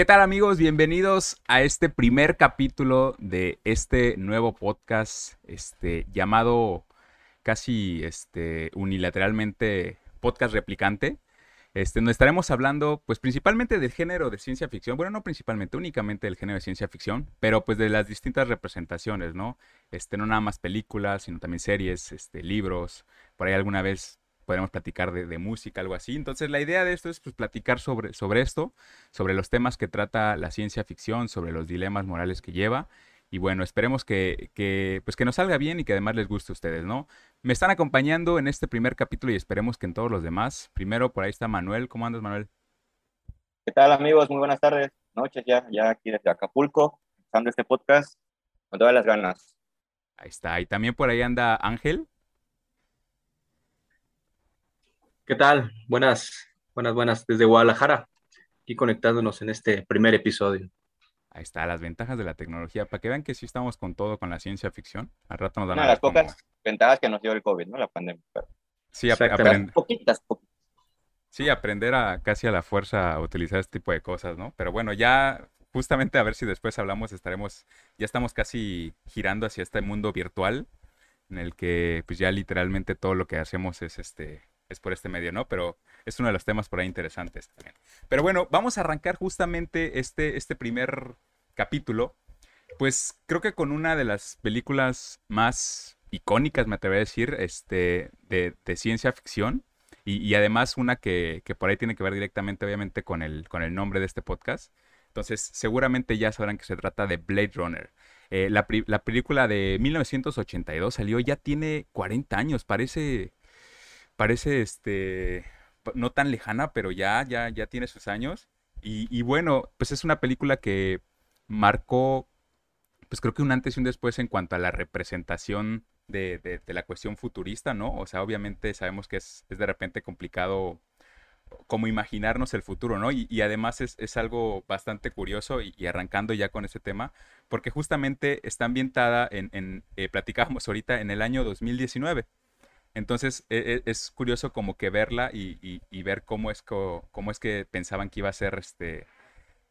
¿Qué tal amigos? Bienvenidos a este primer capítulo de este nuevo podcast este, llamado casi este, unilateralmente podcast replicante. Este, nos estaremos hablando, pues, principalmente del género de ciencia ficción. Bueno, no principalmente, únicamente del género de ciencia ficción, pero pues de las distintas representaciones, ¿no? Este, no nada más películas, sino también series, este, libros. Por ahí alguna vez podremos platicar de, música, algo así. Entonces, la idea de esto es pues, platicar sobre, sobre esto, sobre los temas que trata la ciencia ficción, sobre los dilemas morales que lleva. Y bueno, esperemos que, que, pues que nos salga bien y que además les guste a ustedes, ¿no? Me están acompañando en este primer capítulo y esperemos que en todos los demás. Primero, por ahí está Manuel. ¿Cómo andas, Manuel? ¿Qué tal, amigos? Muy buenas tardes, noches ya, ya aquí desde Acapulco, empezando este podcast con todas las ganas. Ahí está. Y también por ahí anda Ángel. ¿Qué tal? Buenas, buenas, buenas. Desde Guadalajara, aquí conectándonos en este primer episodio. Ahí está, las ventajas de la tecnología, para que vean que sí estamos con todo con la ciencia ficción. Al rato nos dan Una de las pocas ventajas que nos dio el COVID, ¿no? La pandemia. Sí, aprender. Poquitas, poquitas. Sí, aprender a casi a la fuerza a utilizar este tipo de cosas, ¿no? Pero bueno, ya justamente a ver si después hablamos, estaremos, ya estamos casi girando hacia este mundo virtual en el que pues ya literalmente todo lo que hacemos es este es por este medio, ¿no? Pero es uno de los temas por ahí interesantes también. Pero bueno, vamos a arrancar justamente este, este primer capítulo, pues creo que con una de las películas más icónicas, me atrevo a decir, este, de, ciencia ficción. Y, además una que, por ahí tiene que ver directamente, obviamente, con el, con el nombre de este podcast. Entonces, seguramente ya sabrán que se trata de Blade Runner. Eh, la, la, película de 1982 salió, ya tiene 40 años, parece parece este no tan lejana, pero ya, ya, ya tiene sus años. Y, bueno, pues es una película que marcó, pues creo que un antes y un después en cuanto a la representación de, la cuestión futurista, ¿no? O sea, obviamente sabemos que es, de repente complicado como imaginarnos el futuro, ¿no? Y, además es, algo bastante curioso y, arrancando ya con ese tema, porque justamente está ambientada en, en eh, platicábamos ahorita, en el año 2019. Entonces e, e, es curioso como que verla y, ver cómo es, cómo es que pensaban que iba a ser este,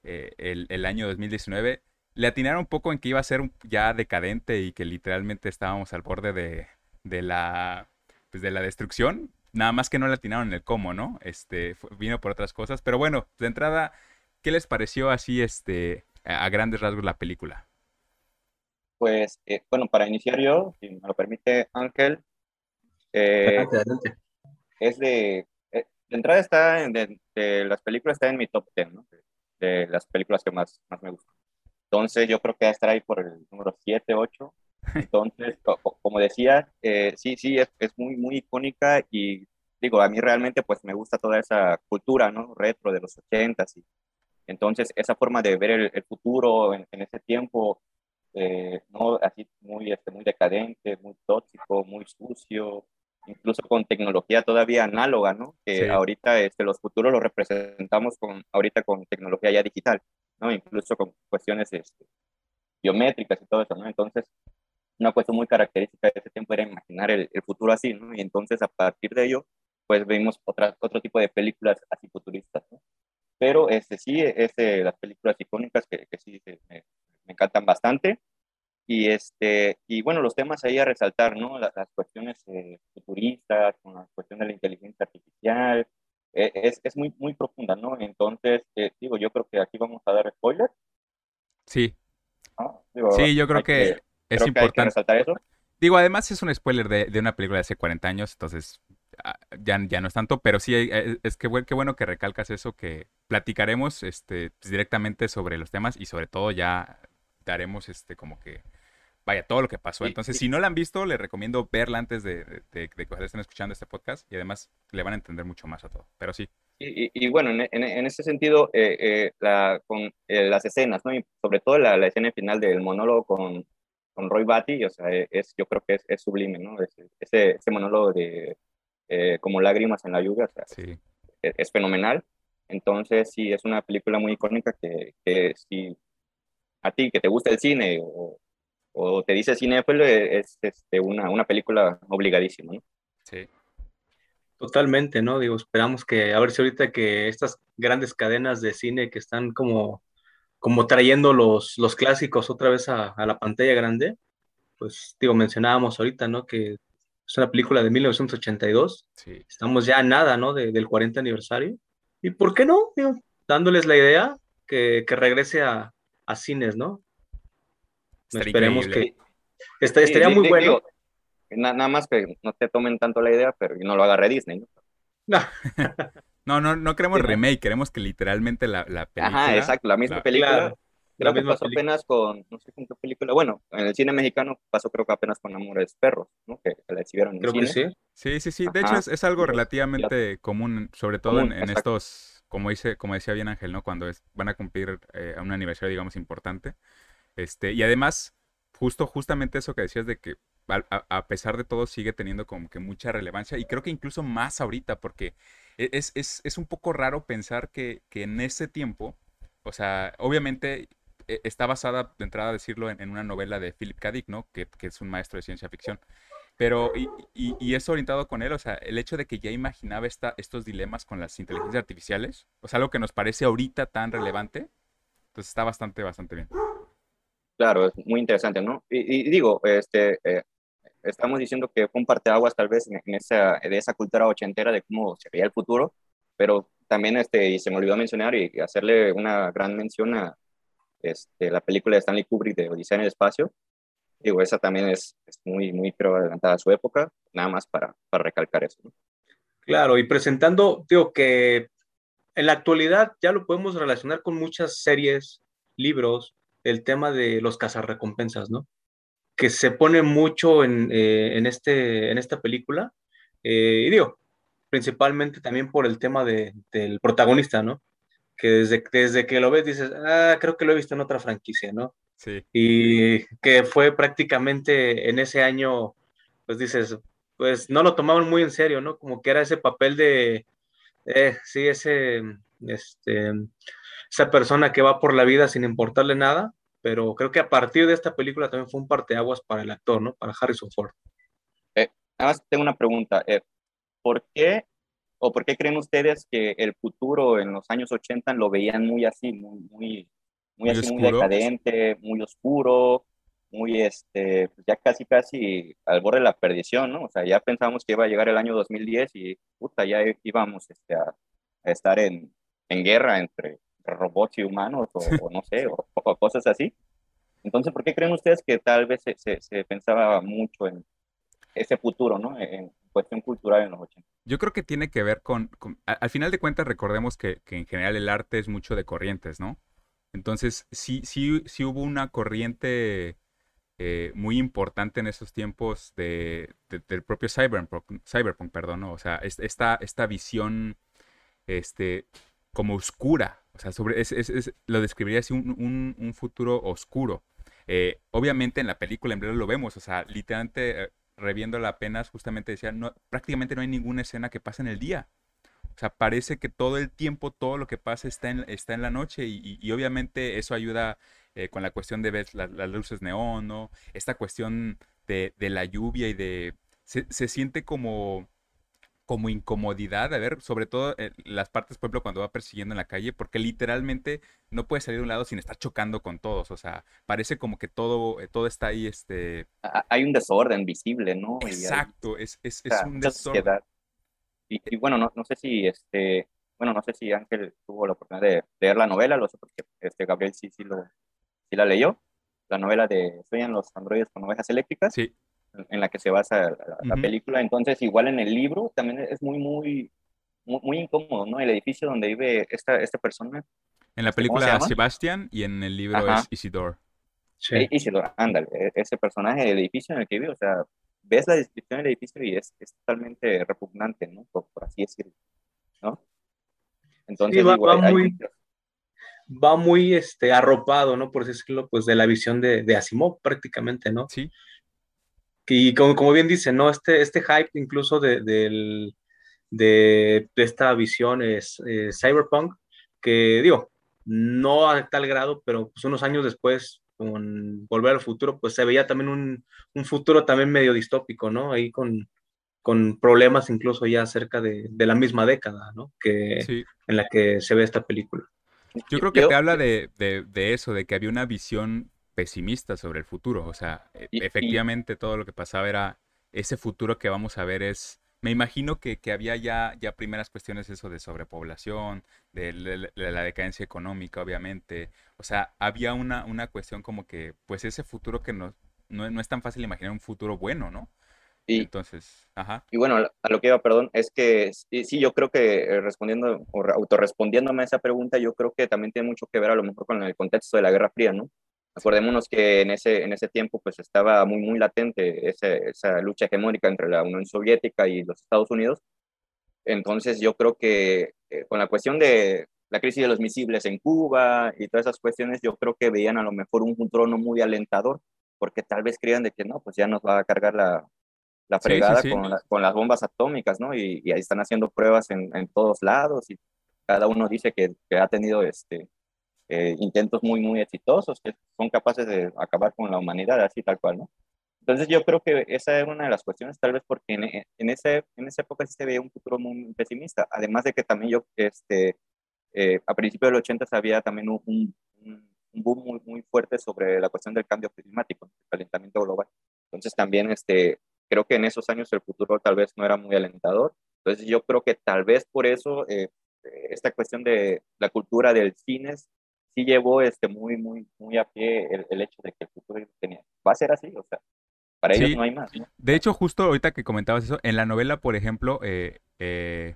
eh, el, año 2019. Le atinaron un poco en que iba a ser ya decadente y que literalmente estábamos al borde de, la, pues, de la destrucción. Nada más que no le atinaron el cómo, ¿no? Este, vino por otras cosas. Pero bueno, de entrada, ¿qué les pareció así este, a grandes rasgos la película? Pues, eh, bueno, para iniciar yo, si me lo permite Ángel, eh, es de, eh, de entrada está en, de, las películas está en mi top 10, ¿no? de, las películas que más, más me gustan. Entonces yo creo que va a estar ahí por el número 7, 8. Entonces, como decía, eh, sí, sí, es, es, muy, muy icónica y digo, a mí realmente pues me gusta toda esa cultura, ¿no? Retro de los 80 y entonces esa forma de ver el, futuro en, en, ese tiempo, ¿no? Así muy, este, muy decadente, muy tóxico, muy sucio, incluso con tecnología todavía análoga, ¿no? Que ahorita este, los futuros los representamos con, ahorita con tecnología ya digital, ¿no? Incluso con cuestiones este, biométricas y todo eso, ¿no? Entonces, una cuestión muy característica de ese tiempo era imaginar el, futuro así, ¿no? Y entonces, a partir de ello, pues vimos otra, otro tipo de películas así futuristas, ¿no? Pero este, sí, es las películas icónicas que, que sí me, me encantan bastante. Y, este, y bueno, los temas ahí a resaltar, ¿no? Las, cuestiones eh, futuristas, con la cuestión de la inteligencia artificial, eh, es, es, muy, muy profunda, ¿no? Entonces, eh, digo, yo creo que aquí vamos a dar spoiler. Sí. sí, yo creo que, es importante. resaltar eso. Digo, además es un spoiler de, de, una película de hace 40 años, entonces ah, ya, ya no es tanto, pero sí es que qué bueno que recalcas eso, que platicaremos este, directamente sobre los temas y sobre todo ya daremos este como que vaya, todo lo que pasó. Entonces, si no la han visto, les recomiendo verla antes de, que estén escuchando este podcast y además le van a entender mucho más a todo. Pero sí. Y, bueno, en, en, ese sentido, eh, eh, la, con eh, las escenas, ¿no? Y sobre todo la, la, escena final del monólogo con, con Roy Batty, o sea, es, yo creo que es, es sublime, ¿no? ese, ese monólogo de como lágrimas en la lluvia, o sea, sí. es, fenomenal. Entonces, sí, es una película muy icónica que, que si a ti que te gusta el cine o, o te dice cinéfilo, es este, una, una película obligadísima, ¿no? Sí. Totalmente, ¿no? Digo, esperamos que, a ver si ahorita que estas grandes cadenas de cine que están como como trayendo los, los clásicos otra vez a, a, la pantalla grande, pues digo, mencionábamos ahorita, ¿no? Que es una película de 1982, sí. estamos ya a nada, ¿no? del 40 aniversario. ¿Y por qué no? dándoles la idea que, que regrese a, a, cines, ¿no? Esperemos que... estaría muy bueno. nada más que no te tomen tanto la idea, pero no lo agarre Disney, ¿no? No, no, no queremos remake, queremos que literalmente la, la película. Ajá, exacto, la misma película. creo que pasó apenas con, no sé con qué película, bueno, en el cine mexicano pasó creo que apenas con Amores Perros, ¿no? Que, la exhibieron en creo cine. Que sí. Sí, sí, sí. De hecho, es, algo relativamente común, sobre todo en, estos, como dice, como decía bien Ángel, ¿no? Cuando es, van a cumplir eh, un aniversario, digamos, importante. Este, y además, justo, justamente eso que decías de que a, pesar de todo sigue teniendo como que mucha relevancia y creo que incluso más ahorita porque e, es, es, es un poco raro pensar que, que, en ese tiempo, o sea, obviamente e, está basada, de entrada a decirlo, en, una novela de Philip K. Dick, ¿no? Que, que, es un maestro de ciencia ficción. Pero, y, y, y, es orientado con él, o sea, el hecho de que ya imaginaba esta, estos dilemas con las inteligencias artificiales, o sea, algo que nos parece ahorita tan relevante, entonces está bastante, bastante bien. Claro, es muy interesante, ¿no? Y, digo, este, eh, estamos diciendo que fue un parteaguas tal vez en, esa, de esa cultura ochentera de cómo se veía el futuro, pero también, este, y se me olvidó mencionar y hacerle una gran mención a este, la película de Stanley Kubrick de Odisea en el Espacio. Digo, esa también es, es muy, muy pero adelantada a su época, nada más para, para recalcar eso. Claro, y presentando, digo que en la actualidad ya lo podemos relacionar con muchas series, libros, el tema de los cazarrecompensas, ¿no? que se pone mucho en, eh, en, este, en esta película. Eh, y digo, principalmente también por el tema de, del protagonista, ¿no? Que desde, desde que lo ves dices, ah, creo que lo he visto en otra franquicia, ¿no? Sí. Y que fue prácticamente en ese año, pues dices, pues no lo tomaban muy en serio, ¿no? Como que era ese papel de, eh, sí, ese, este, esa persona que va por la vida sin importarle nada, pero creo que a partir de esta película también fue un parteaguas para el actor, ¿no? Para Harrison Ford. Eh, además, tengo una pregunta. Eh, ¿Por qué o por qué creen ustedes que el futuro en los años 80 lo veían muy así, muy, muy, muy, así, muy decadente, muy oscuro, muy, este, pues ya casi, casi al borde de la perdición, ¿no? O sea, ya pensábamos que iba a llegar el año 2010 y, puta, ya íbamos este, a, estar en, en guerra entre robots y humanos o, no sé, o, cosas así. Entonces, ¿por qué creen ustedes que tal vez se, se, pensaba mucho en ese futuro, ¿no? En cuestión cultural en los 80. Yo creo que tiene que ver con, al final de cuentas, recordemos que, que, en general el arte es mucho de corrientes, ¿no? Entonces, sí, sí, sí hubo una corriente eh, muy importante en esos tiempos de, del propio cyberpunk, cyberpunk perdón, ¿no? O sea, esta, esta visión este, como oscura, o sea, sobre, es, lo describiría así un, un, futuro oscuro. Eh, obviamente en la película en breve lo vemos, o sea, literalmente eh, reviéndola apenas, justamente decía, prácticamente no hay ninguna escena que pase en el día. O sea, parece que todo el tiempo, todo lo que pasa está en, está en la noche y, obviamente eso ayuda eh, con la cuestión de ver las luces neón, ¿no? Esta cuestión de, de la lluvia y de... Se, se siente como como incomodidad, a ver, sobre todo en las partes, por ejemplo, cuando va persiguiendo en la calle, porque literalmente no puede salir de un lado sin estar chocando con todos, o sea, parece como que todo, eh, todo está ahí, este... Hay un desorden visible, ¿no? Exacto, es, es, es un desorden. Y, bueno, no, no, sé si, este, bueno, no sé si Ángel tuvo la oportunidad de leer la novela, lo sé porque este, Gabriel sí, sí, lo, sí la leyó, la novela de Sueñan los androides con ovejas eléctricas. Sí en la que se basa la, película. Entonces, igual en el libro también es muy, muy, muy, incómodo, ¿no? El edificio donde vive esta, esta persona. En la película Sebastián y en el libro es Isidore. Sí. E, Isidore, ándale, e, ese personaje, el edificio en el que vive, o sea, ves la descripción del edificio y es, es totalmente repugnante, ¿no? Por, así decirlo, ¿no? Entonces, va, muy, va muy este, arropado, ¿no? Por decirlo, pues de la visión de, de Asimov prácticamente, ¿no? Sí. Y como, como bien dice, ¿no? Este, este hype incluso de, de, de esta visión es eh, cyberpunk, que digo, no a tal grado, pero pues unos años después, con Volver al Futuro, pues se veía también un, un futuro también medio distópico, ¿no? Ahí con, con problemas incluso ya cerca de, de la misma década, ¿no? Que, en la que se ve esta película. Yo creo que te habla de, eso, de que había una visión pesimista sobre el futuro. O sea, e, efectivamente todo lo que pasaba era ese futuro que vamos a ver es... Me imagino que, había ya, ya primeras cuestiones eso de sobrepoblación, de, la decadencia económica, obviamente. O sea, había una, una cuestión como que, pues ese futuro que no, no es tan fácil imaginar un futuro bueno, ¿no? Y, Entonces, ajá. Y bueno, a lo que iba, perdón, es que sí, yo creo que eh, respondiendo o autorrespondiéndome a esa pregunta, yo creo que también tiene mucho que ver a lo mejor con el contexto de la Guerra Fría, ¿no? Acordémonos que en ese, en ese tiempo pues estaba muy, muy latente esa, esa lucha hegemónica entre la Unión Soviética y los Estados Unidos. Entonces yo creo que eh, con la cuestión de la crisis de los misiles en Cuba y todas esas cuestiones, yo creo que veían a lo mejor un futuro no muy alentador, porque tal vez creían de que no, pues ya nos va a cargar la, la fregada Con, con, las bombas atómicas, ¿no? Y, ahí están haciendo pruebas en, en, todos lados y cada uno dice que, que ha tenido este, eh, intentos muy, muy exitosos, que son capaces de acabar con la humanidad, así tal cual, ¿no? Entonces yo creo que esa era una de las cuestiones, tal vez porque en, en, ese, en esa época sí se veía un futuro muy pesimista, además de que también yo, este, eh, a principios del 80 había también un, un, un boom muy, muy fuerte sobre la cuestión del cambio climático, el calentamiento global. Entonces también este, creo que en esos años el futuro tal vez no era muy alentador. Entonces yo creo que tal vez por eso eh, esta cuestión de la cultura del cine sí llevó este, muy, muy, muy a pie el, hecho de que el futuro tenía. Va a ser así, o sea, para ellos no hay más. De hecho, justo ahorita que comentabas eso, en la novela, por ejemplo, eh, eh,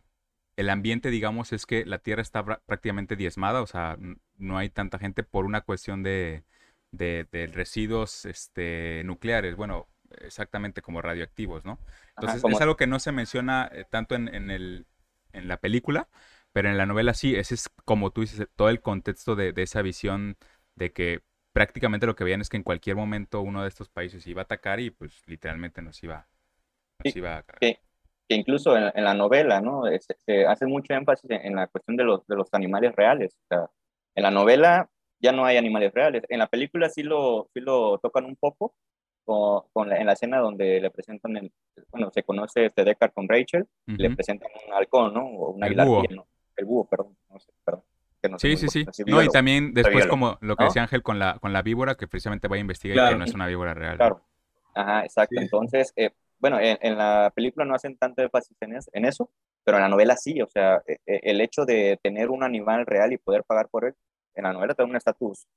el ambiente, digamos, es que la Tierra está prácticamente diezmada, o sea, no hay tanta gente por una cuestión de, de, de residuos este, nucleares. Bueno, exactamente como radioactivos, ¿no? Entonces es algo que no se menciona eh, tanto en, en, el, en la película, pero en la novela sí, ese es como tú dices, todo el contexto de, de esa visión de que prácticamente lo que veían es que en cualquier momento uno de estos países iba a atacar y pues literalmente nos iba, nos iba a que, que, incluso en, en, la novela, ¿no? Se, hace mucho énfasis en, la cuestión de los, de los animales reales. O sea, en la novela ya no hay animales reales. En la película sí lo, sí lo tocan un poco, con, en la escena donde le presentan, el, bueno, se conoce este Deckard con Rachel, le presentan un halcón, ¿no? O una el búho. ¿no? El búho, perdón, no sé, perdón. sí, sí, sí. No, y también después como lo que decía Ángel con la, con la víbora, que precisamente va a investigar y que no es una víbora real. Claro. Ajá, exacto. Entonces, eh, bueno, en, la película no hacen tanto énfasis en, en, eso, pero en la novela sí, o sea, e, e, el hecho de tener un animal real y poder pagar por él, en la novela te da un estatus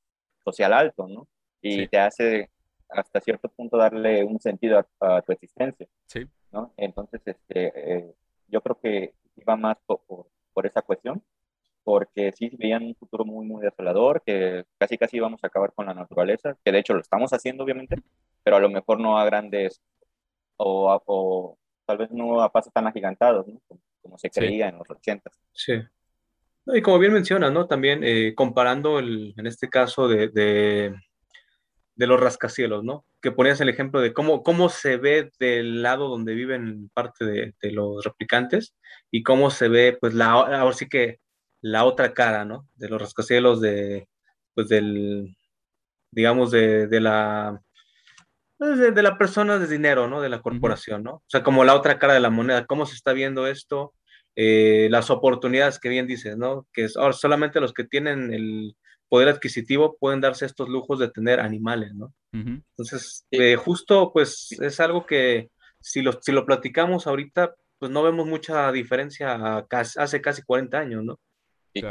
social alto, ¿no? Y te hace hasta cierto punto darle un sentido a, tu existencia. Sí. ¿no? Entonces, este, eh, yo creo que iba más por, por, esa cuestión, porque sí veían un futuro muy, muy desolador, que casi casi íbamos a acabar con la naturaleza, que de hecho lo estamos haciendo, obviamente, pero a lo mejor no a grandes, o, o tal vez no a pasos tan agigantados, ¿no? como, se creía en los 80. Sí. Y como bien menciona, ¿no? También eh, comparando el, en este caso de, de de los rascacielos, ¿no? Que ponías el ejemplo de cómo, cómo se ve del lado donde viven parte de, los replicantes y cómo se ve, pues, la, ahora sí que la otra cara, ¿no? De los rascacielos de, pues, del, digamos, de, de la, pues, de, la persona de dinero, ¿no? De la corporación, ¿no? O sea, como la otra cara de la moneda, cómo se está viendo esto, eh, las oportunidades que bien dices, ¿no? Que es, ahora solamente los que tienen el, poder adquisitivo pueden darse estos lujos de tener animales, ¿no? Entonces, eh, justo pues es algo que si lo, si lo platicamos ahorita, pues no vemos mucha diferencia hace casi 40 años, ¿no? Y,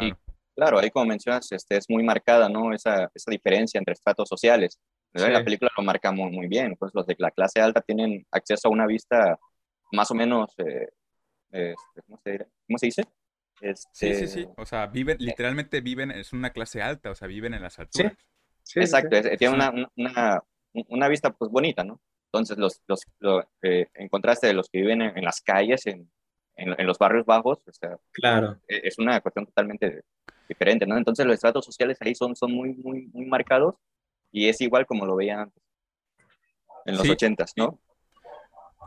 claro. ahí como mencionas, este, es muy marcada, ¿no? Esa, esa diferencia entre estratos sociales. La película lo marca muy, muy bien, pues los de la clase alta tienen acceso a una vista más o menos, eh, este, ¿cómo, se, ¿cómo se dice? Sí, sí, sí. Este, o sea, viven, eh literalmente viven, es una clase alta, o sea, viven en las alturas. Sí, exacto. tiene una, una, una, vista pues bonita, ¿no? Entonces, los, los, eh, en contraste de los que viven en, las calles, en, en, los barrios bajos, o sea, claro. E, es una cuestión totalmente diferente, ¿no? Entonces, los estratos sociales ahí son, son muy, muy, muy marcados y es igual como lo veían antes, en los ochentas, ¿no?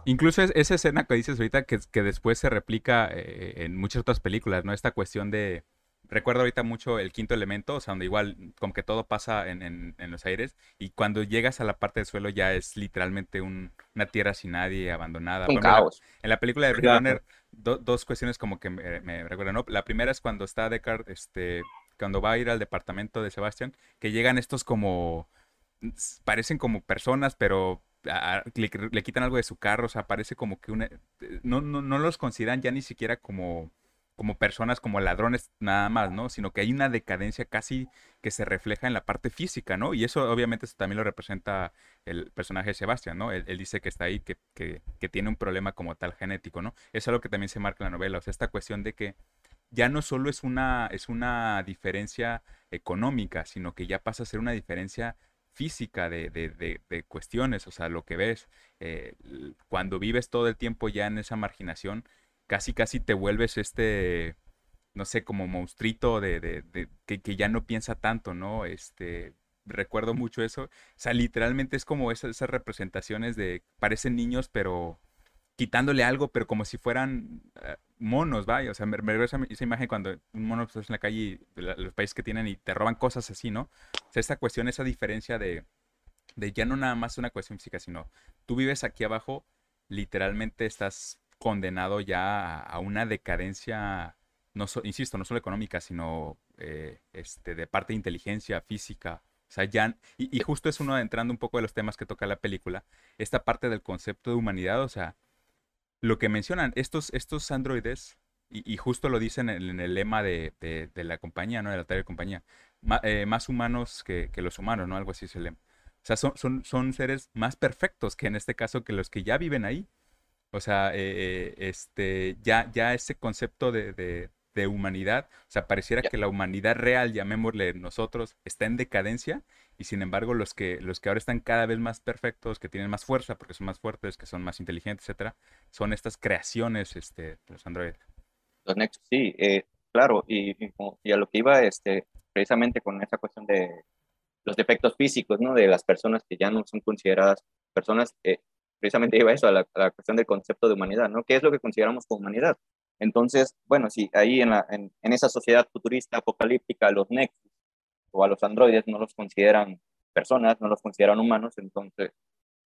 Incluso esa escena que dices ahorita que, que después se replica eh, en muchas otras películas, ¿no? Esta cuestión de... Recuerdo ahorita mucho el quinto elemento, o sea, donde igual como que todo pasa en, en, los aires y cuando llegas a la parte del suelo ya es literalmente un, una tierra sin nadie, abandonada. Un caos. en la película de Blade dos cuestiones como que me, recuerdan, ¿no? La primera es cuando está Deckard este, cuando va a ir al departamento de Sebastián, que llegan estos como, parecen como personas, pero le, quitan algo de su carro, o sea, parece como que una, no, no, no los consideran ya ni siquiera como como personas, como ladrones nada más, ¿no? Sino que hay una decadencia casi que se refleja en la parte física, ¿no? Y eso obviamente también lo representa el personaje de Sebastián, ¿no? Él, dice que está ahí, que, que, tiene un problema como tal genético, ¿no? Eso es algo que también se marca en la novela, o sea, esta cuestión de que ya no solo es una, es una diferencia económica, sino que ya pasa a ser una diferencia física de, de, de, cuestiones, o sea, lo que ves, eh, cuando vives todo el tiempo ya en esa marginación, casi casi te vuelves este, no sé, como monstruito de, de, que, ya no piensa tanto, ¿no? Este, recuerdo mucho eso. O sea, literalmente es como esas, esas representaciones de, parecen niños, pero quitándole algo, pero como si fueran eh, monos, vaya. O sea, me, veo esa, imagen cuando un mono estás en la calle, y los países que tienen y te roban cosas así, ¿no? O sea, esta cuestión, esa diferencia de, de ya no nada más una cuestión física, sino tú vives aquí abajo, literalmente estás condenado ya a, una decadencia, no insisto, no solo económica, sino eh, este, de parte de inteligencia física. O sea, ya, y, justo es uno entrando un poco de los temas que toca la película, esta parte del concepto de humanidad, o sea, lo que mencionan, estos, estos androides, y, justo lo dicen en, el lema de, la compañía, ¿no? De la tarea de compañía, eh, más humanos que, los humanos, ¿no? Algo así es el lema. O sea, son, son, son seres más perfectos que en este caso que los que ya viven ahí. O sea, eh, este, ya, ya ese concepto de, de, humanidad, o sea, pareciera que la humanidad real, llamémosle nosotros, está en decadencia y sin embargo los que, los que ahora están cada vez más perfectos, que tienen más fuerza porque son más fuertes, que son más inteligentes, etcétera, son estas creaciones este, los androides. Los Nexus, sí, eh, claro, y, y, a lo que iba este, precisamente con esa cuestión de los defectos físicos, ¿no? De las personas que ya no son consideradas personas, eh, precisamente iba eso, a la, cuestión del concepto de humanidad, ¿no? ¿Qué es lo que consideramos como humanidad? Entonces, bueno, si ahí en, la, en, esa sociedad futurista, apocalíptica, los Nexus o a los androides no los consideran personas, no los consideran humanos, entonces,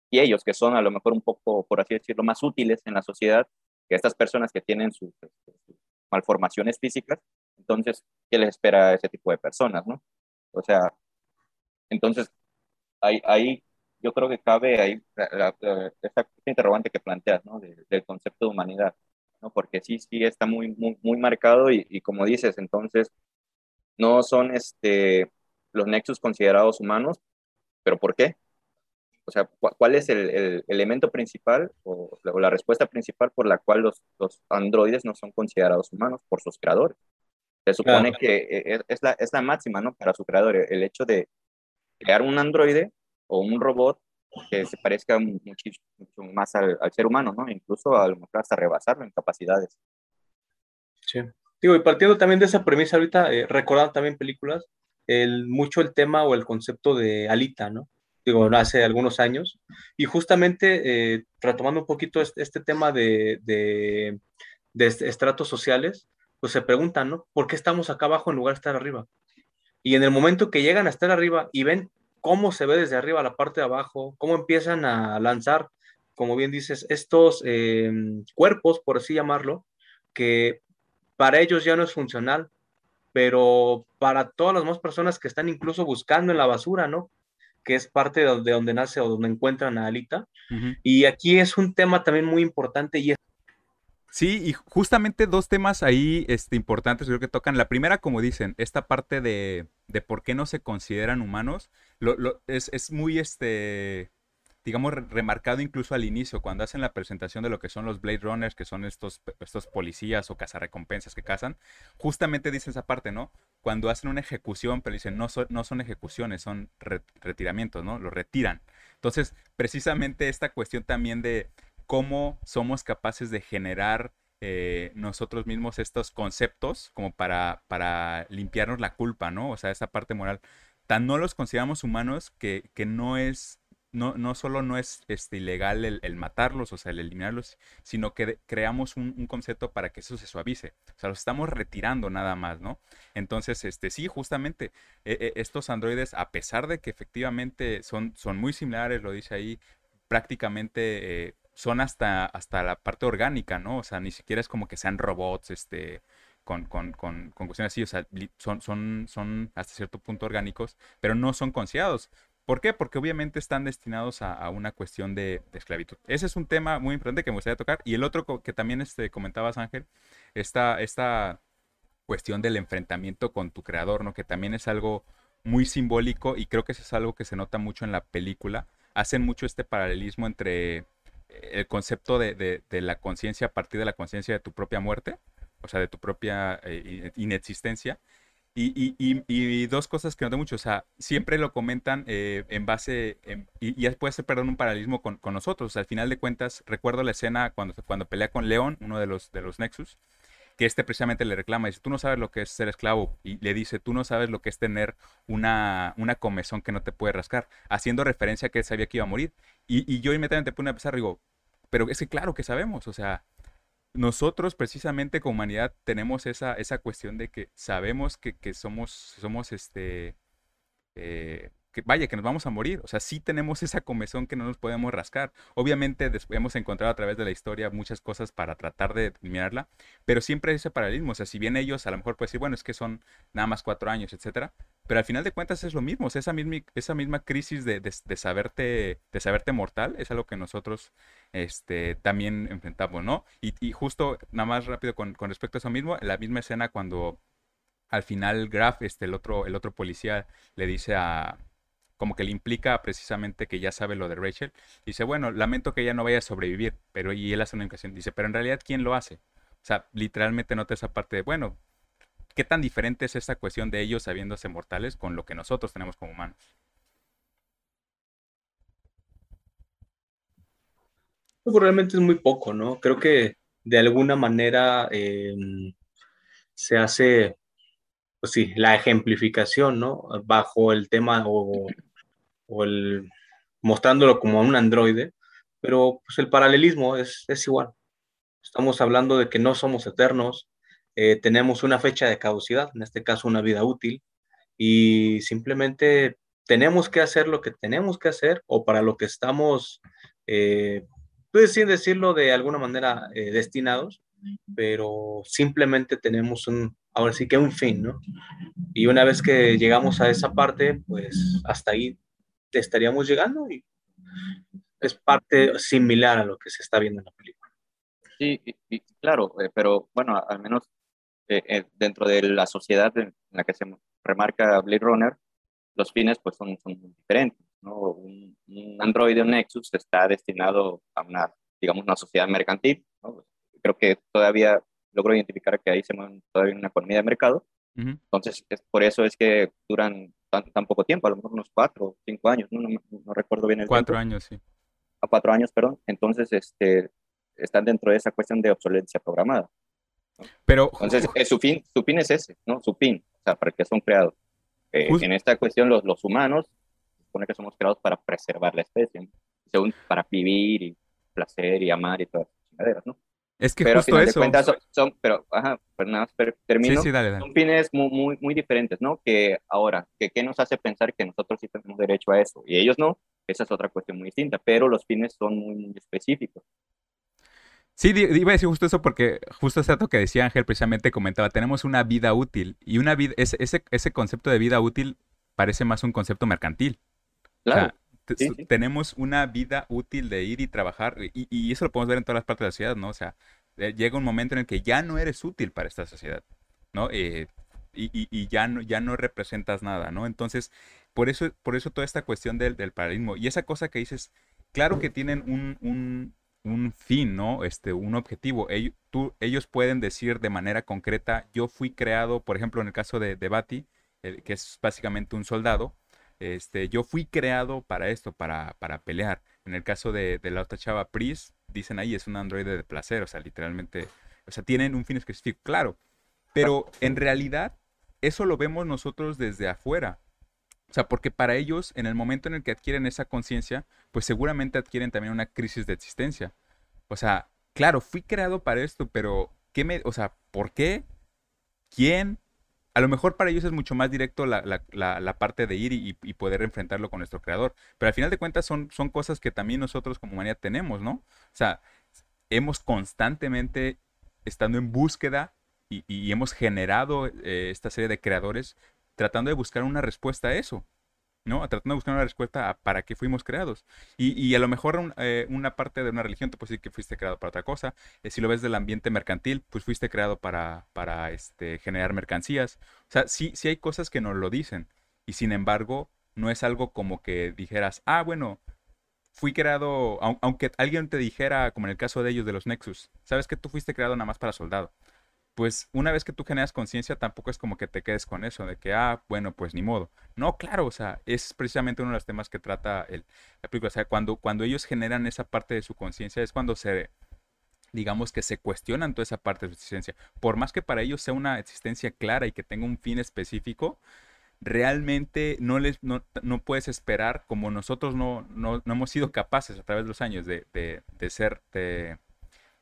y ellos que son a lo mejor un poco, por así decirlo, más útiles en la sociedad que estas personas que tienen sus, malformaciones físicas, entonces, ¿qué les espera a ese tipo de personas, no? O sea, entonces, ahí, ahí yo creo que cabe ahí esta, interrogante que planteas, ¿no? del concepto de humanidad, ¿no? Porque sí, sí está muy, muy, muy marcado y, y, como dices, entonces, no son este, los nexus considerados humanos, pero ¿por qué? O sea, ¿cuál es el, el elemento principal o, la respuesta principal por la cual los, los, androides no son considerados humanos por sus creadores? Se supone que e, e, es la, es la máxima, ¿no? Para su creador, el hecho de crear un androide o un robot que se parezca muchísimo más al, ser humano, ¿no? Incluso a lo mejor hasta rebasarlo en capacidades. Sí. Digo, y partiendo también de esa premisa ahorita, eh, recordando también películas, el, mucho el tema o el concepto de Alita, ¿no? Digo, hace algunos años. Y justamente, eh, retomando un poquito este, este tema de, de, estratos sociales, pues se preguntan, ¿no? ¿Por qué estamos acá abajo en lugar de estar arriba? Y en el momento que llegan a estar arriba y ven cómo se ve desde arriba la parte de abajo, cómo empiezan a lanzar, como bien dices, estos eh, cuerpos, por así llamarlo, que para ellos ya no es funcional, pero para todas las demás personas que están incluso buscando en la basura, ¿no? Que es parte de donde, nace o donde encuentran a Alita. Y aquí es un tema también muy importante y es Sí, y justamente dos temas ahí este, importantes creo que tocan. La primera, como dicen, esta parte de, de por qué no se consideran humanos, lo, lo, es, es, muy, este, digamos, remarcado incluso al inicio, cuando hacen la presentación de lo que son los Blade Runners, que son estos, estos policías o cazarrecompensas que cazan, justamente dicen esa parte, ¿no? Cuando hacen una ejecución, pero dicen, no, no son ejecuciones, son retiramientos, ¿no? Lo retiran. Entonces, precisamente esta cuestión también de cómo somos capaces de generar eh, nosotros mismos estos conceptos como para, para limpiarnos la culpa, ¿no? O sea, esa parte moral. Tan no los consideramos humanos que, que no es, no, no solo no es este, ilegal el, matarlos, o sea, el eliminarlos, sino que creamos un, concepto para que eso se suavice. O sea, los estamos retirando nada más, ¿no? Entonces, este, sí, justamente, e, e, estos androides, a pesar de que efectivamente son, son muy similares, lo dice ahí, prácticamente eh, son hasta, hasta la parte orgánica, ¿no? O sea, ni siquiera es como que sean robots, este, con, con, con, cuestiones así, o sea, son, son, son hasta cierto punto orgánicos, pero no son considerados. ¿Por qué? Porque obviamente están destinados a, una cuestión de, esclavitud. Ese es un tema muy importante que me gustaría tocar. Y el otro que también este, comentabas, Ángel, esta, esta cuestión del enfrentamiento con tu creador, ¿no? Que también es algo muy simbólico y creo que eso es algo que se nota mucho en la película. Hacen mucho este paralelismo entre el concepto de, la conciencia a partir de la conciencia de tu propia muerte, o sea, de tu propia eh, inexistencia, y, dos cosas que noté mucho, o sea, siempre lo comentan eh, en base, y, ya puede ser, perdón, un paralelismo con, nosotros. O sea, al final de cuentas, recuerdo la escena cuando, cuando pelea con León, uno de los, de los Nexus, que este precisamente le reclama, dice, tú no sabes lo que es ser esclavo, y le dice, tú no sabes lo que es tener una, una comezón que no te puede rascar, haciendo referencia a que él sabía que iba a morir. Y, yo inmediatamente puse a digo, pero es que claro que sabemos, o sea, nosotros precisamente como humanidad tenemos esa, esa cuestión de que sabemos que, somos, somos este, eh, que vaya, que nos vamos a morir. O sea, sí tenemos esa comezón que no nos podemos rascar. Obviamente hemos encontrado a través de la historia muchas cosas para tratar de eliminarla, pero siempre ese paralelismo. O sea, si bien ellos a lo mejor pueden decir, bueno, es que son nada más cuatro años, etcétera, pero al final de cuentas es lo mismo. O sea, esa misma, esa crisis de, saberte, mortal es algo que nosotros este, también enfrentamos, ¿no? Y, justo, nada más rápido con, respecto a eso mismo, la misma escena cuando al final Graf, este, el otro policía, le dice a, como que le implica precisamente que ya sabe lo de Rachel. Dice, bueno, lamento que ella no vaya a sobrevivir, pero y él hace una indicación. Dice, pero en realidad, ¿quién lo hace? O sea, literalmente nota esa parte de, bueno, ¿qué tan diferente es esta cuestión de ellos sabiéndose mortales con lo que nosotros tenemos como humanos? Pues realmente es muy poco, ¿no? Creo que de alguna manera em, se hace, pues sí, la ejemplificación, ¿no? Bajo el tema o o el mostrándolo como un androide, pero pues el paralelismo es, igual. Estamos hablando de que no somos eternos, eh, tenemos una fecha de caducidad, en este caso una vida útil, y simplemente tenemos que hacer lo que tenemos que hacer o para lo que estamos, eh, pues sin decirlo de alguna manera, eh, destinados, pero simplemente tenemos un, ahora sí que un fin, ¿no? Y una vez que llegamos a esa parte, pues hasta ahí estaríamos llegando y es parte similar a lo que se está viendo en la película. Sí, y, claro, eh, pero bueno, al menos eh, eh, dentro de la sociedad en la que se remarca Blade Runner, los fines pues son, son diferentes, ¿no? Un, androide, un Nexus está destinado a una, digamos, una sociedad mercantil, ¿no? Creo que todavía logro identificar que ahí se mueve todavía una economía de mercado, entonces es, por eso es que duran tan, poco tiempo, a lo mejor unos cuatro o cinco años, no, no, recuerdo bien el Cuatro años, sí. A cuatro años, perdón. Entonces, este, están dentro de esa cuestión de obsolescencia programada. Pero, Entonces, eh, su, fin, su fin es ese, ¿no? Su fin, o sea, para que son creados. Eh, en esta cuestión, los, los humanos, se supone que somos creados para preservar la especie, según para vivir y placer y amar y todas esas chingaderas, ¿no? Es que pero justo eso. son, pero, ajá, pero nada más termino. Sí, sí, dale, dale. Son fines muy, muy, muy diferentes, ¿no? Que ahora, que ¿qué nos hace pensar que nosotros sí tenemos derecho a eso y ellos no? Esa es otra cuestión muy distinta, pero los fines son muy, muy específicos. Sí, iba a decir justo eso porque justo ese dato que decía Ángel precisamente comentaba, tenemos una vida útil y una vida, ese, ese, ese concepto de vida útil parece más un concepto mercantil. Claro tenemos una vida útil de ir y trabajar, y, eso lo podemos ver en todas las partes de la sociedad, ¿no? O sea, eh, llega un momento en el que ya no eres útil para esta sociedad, ¿no? Eh, y, ya no, ya no representas nada, ¿no? Entonces, por eso, por eso toda esta cuestión del, del paradigma, y esa cosa que dices, claro que tienen un, fin, ¿no? Este, un objetivo. Ellos, tú, ellos pueden decir de manera concreta, yo fui creado, por ejemplo, en el caso de, de Bati, que es básicamente un soldado, este, yo fui creado para esto, para, para pelear. En el caso de, la otra chava, Pris, dicen ahí, es un androide de placer, o sea, literalmente, o sea, tienen un fin específico, claro, pero en realidad eso lo vemos nosotros desde afuera. O sea, porque para ellos, en el momento en el que adquieren esa conciencia, pues seguramente adquieren también una crisis de existencia. O sea, claro, fui creado para esto, pero ¿qué me, o sea, ¿por qué? ¿Quién? A lo mejor para ellos es mucho más directo la, parte de ir y, poder enfrentarlo con nuestro creador. Pero al final de cuentas son, son cosas que también nosotros como humanidad tenemos, ¿no? O sea, hemos constantemente estando en búsqueda y, hemos generado eh, esta serie de creadores tratando de buscar una respuesta a eso. ¿No? Tratando de buscar una respuesta para qué fuimos creados. Y, a lo mejor eh, una parte de una religión te puede decir que fuiste creado para otra cosa. Eh, si lo ves del ambiente mercantil, pues fuiste creado para, para este, generar mercancías. O sea, sí, sí hay cosas que nos lo dicen. Y sin embargo, no es algo como que dijeras, ah, bueno, fui creado, aunque alguien te dijera, como en el caso de ellos de los Nexus, sabes que tú fuiste creado nada más para soldado. Pues una vez que tú generas conciencia, tampoco es como que te quedes con eso, de que, ah, bueno, pues ni modo. No, claro, o sea, es precisamente uno de los temas que trata el, la película. O sea, cuando, cuando ellos generan esa parte de su conciencia es cuando se, digamos que se cuestionan toda esa parte de su existencia. Por más que para ellos sea una existencia clara y que tenga un fin específico, realmente no, les, no, puedes esperar, como nosotros no, no, hemos sido capaces a través de los años de, de, ser, de,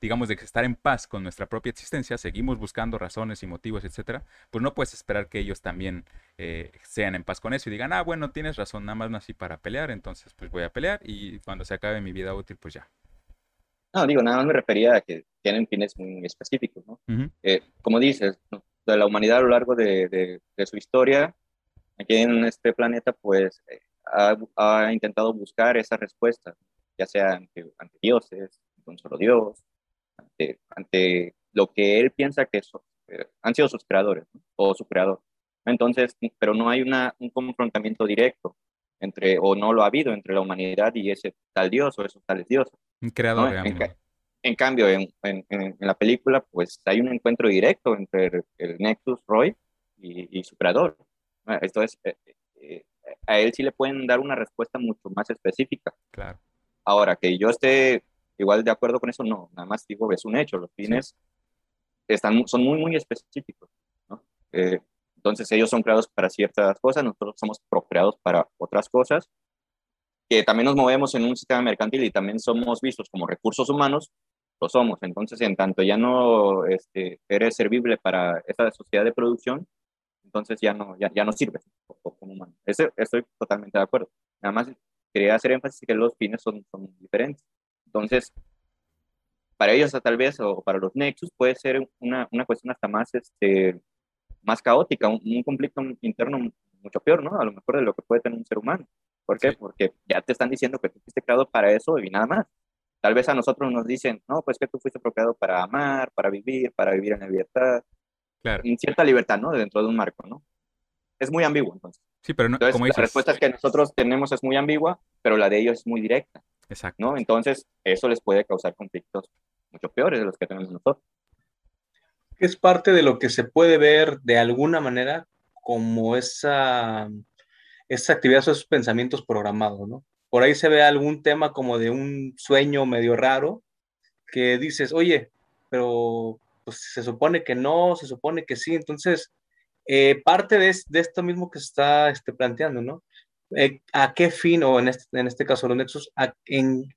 digamos, de estar en paz con nuestra propia existencia, seguimos buscando razones y motivos, etcétera, pues no puedes esperar que ellos también eh, sean en paz con eso y digan, ah, bueno, tienes razón, nada más nací para pelear, entonces pues voy a pelear y cuando se acabe mi vida útil, pues ya. No, digo, nada más me refería a que tienen fines muy específicos, ¿no? Eh, como dices, de la humanidad a lo largo de, de su historia, aquí en este planeta, pues eh, ha, intentado buscar esa respuesta, ya sea ante, dioses, ante un solo Dios, ante, lo que él piensa que eh, han sido sus creadores o su creador. Entonces, pero no hay una, un confrontamiento directo entre, o no lo ha habido entre la humanidad y ese tal Dios o esos tales dioses. Un creador, en, cambio, en, en, la película, pues hay un encuentro directo entre el Nexus Roy y, y su creador. Ah, esto es, eh, eh, a él sí le pueden dar una respuesta mucho más específica. Claro. Ahora, que yo esté igual de acuerdo con eso, no, nada más digo, es un hecho, los fines están, son muy, muy específicos, ¿no? Eh, entonces ellos son creados para ciertas cosas, nosotros somos procreados para otras cosas, que también nos movemos en un sistema mercantil y también somos vistos como recursos humanos, lo somos. Entonces, en tanto ya no este, eres servible para esa sociedad de producción, entonces ya no, ya, ya no sirve como humano. Eso, estoy totalmente de acuerdo. Nada más quería hacer énfasis que los fines son, son diferentes. Entonces, para ellos tal vez, o para los Nexus, puede ser una, una cuestión hasta más, este, más caótica, un, conflicto interno mucho peor, ¿no? A lo mejor de lo que puede tener un ser humano. ¿Por qué? Porque ya te están diciendo que tú fuiste creado para eso y nada más. Tal vez a nosotros nos dicen, no, pues que tú fuiste procreado para amar, para vivir, para vivir en libertad, en cierta libertad, ¿no? Dentro de un marco, ¿no? Es muy ambiguo, entonces. Sí, pero no, como dices, la respuesta que nosotros tenemos es muy ambigua, pero la de ellos es muy directa. Exacto. ¿no? Entonces, eso les puede causar conflictos mucho peores de los que tenemos nosotros. Es parte de lo que se puede ver de alguna manera como esa, esa actividad, esos pensamientos programados, ¿no? Por ahí se ve algún tema como de un sueño medio raro que dices, oye, pero pues se supone que no, se supone que sí. Entonces, eh, parte de, esto mismo que se está este, planteando, ¿no? Eh, ¿A qué fin, o en este, en este caso los nexos,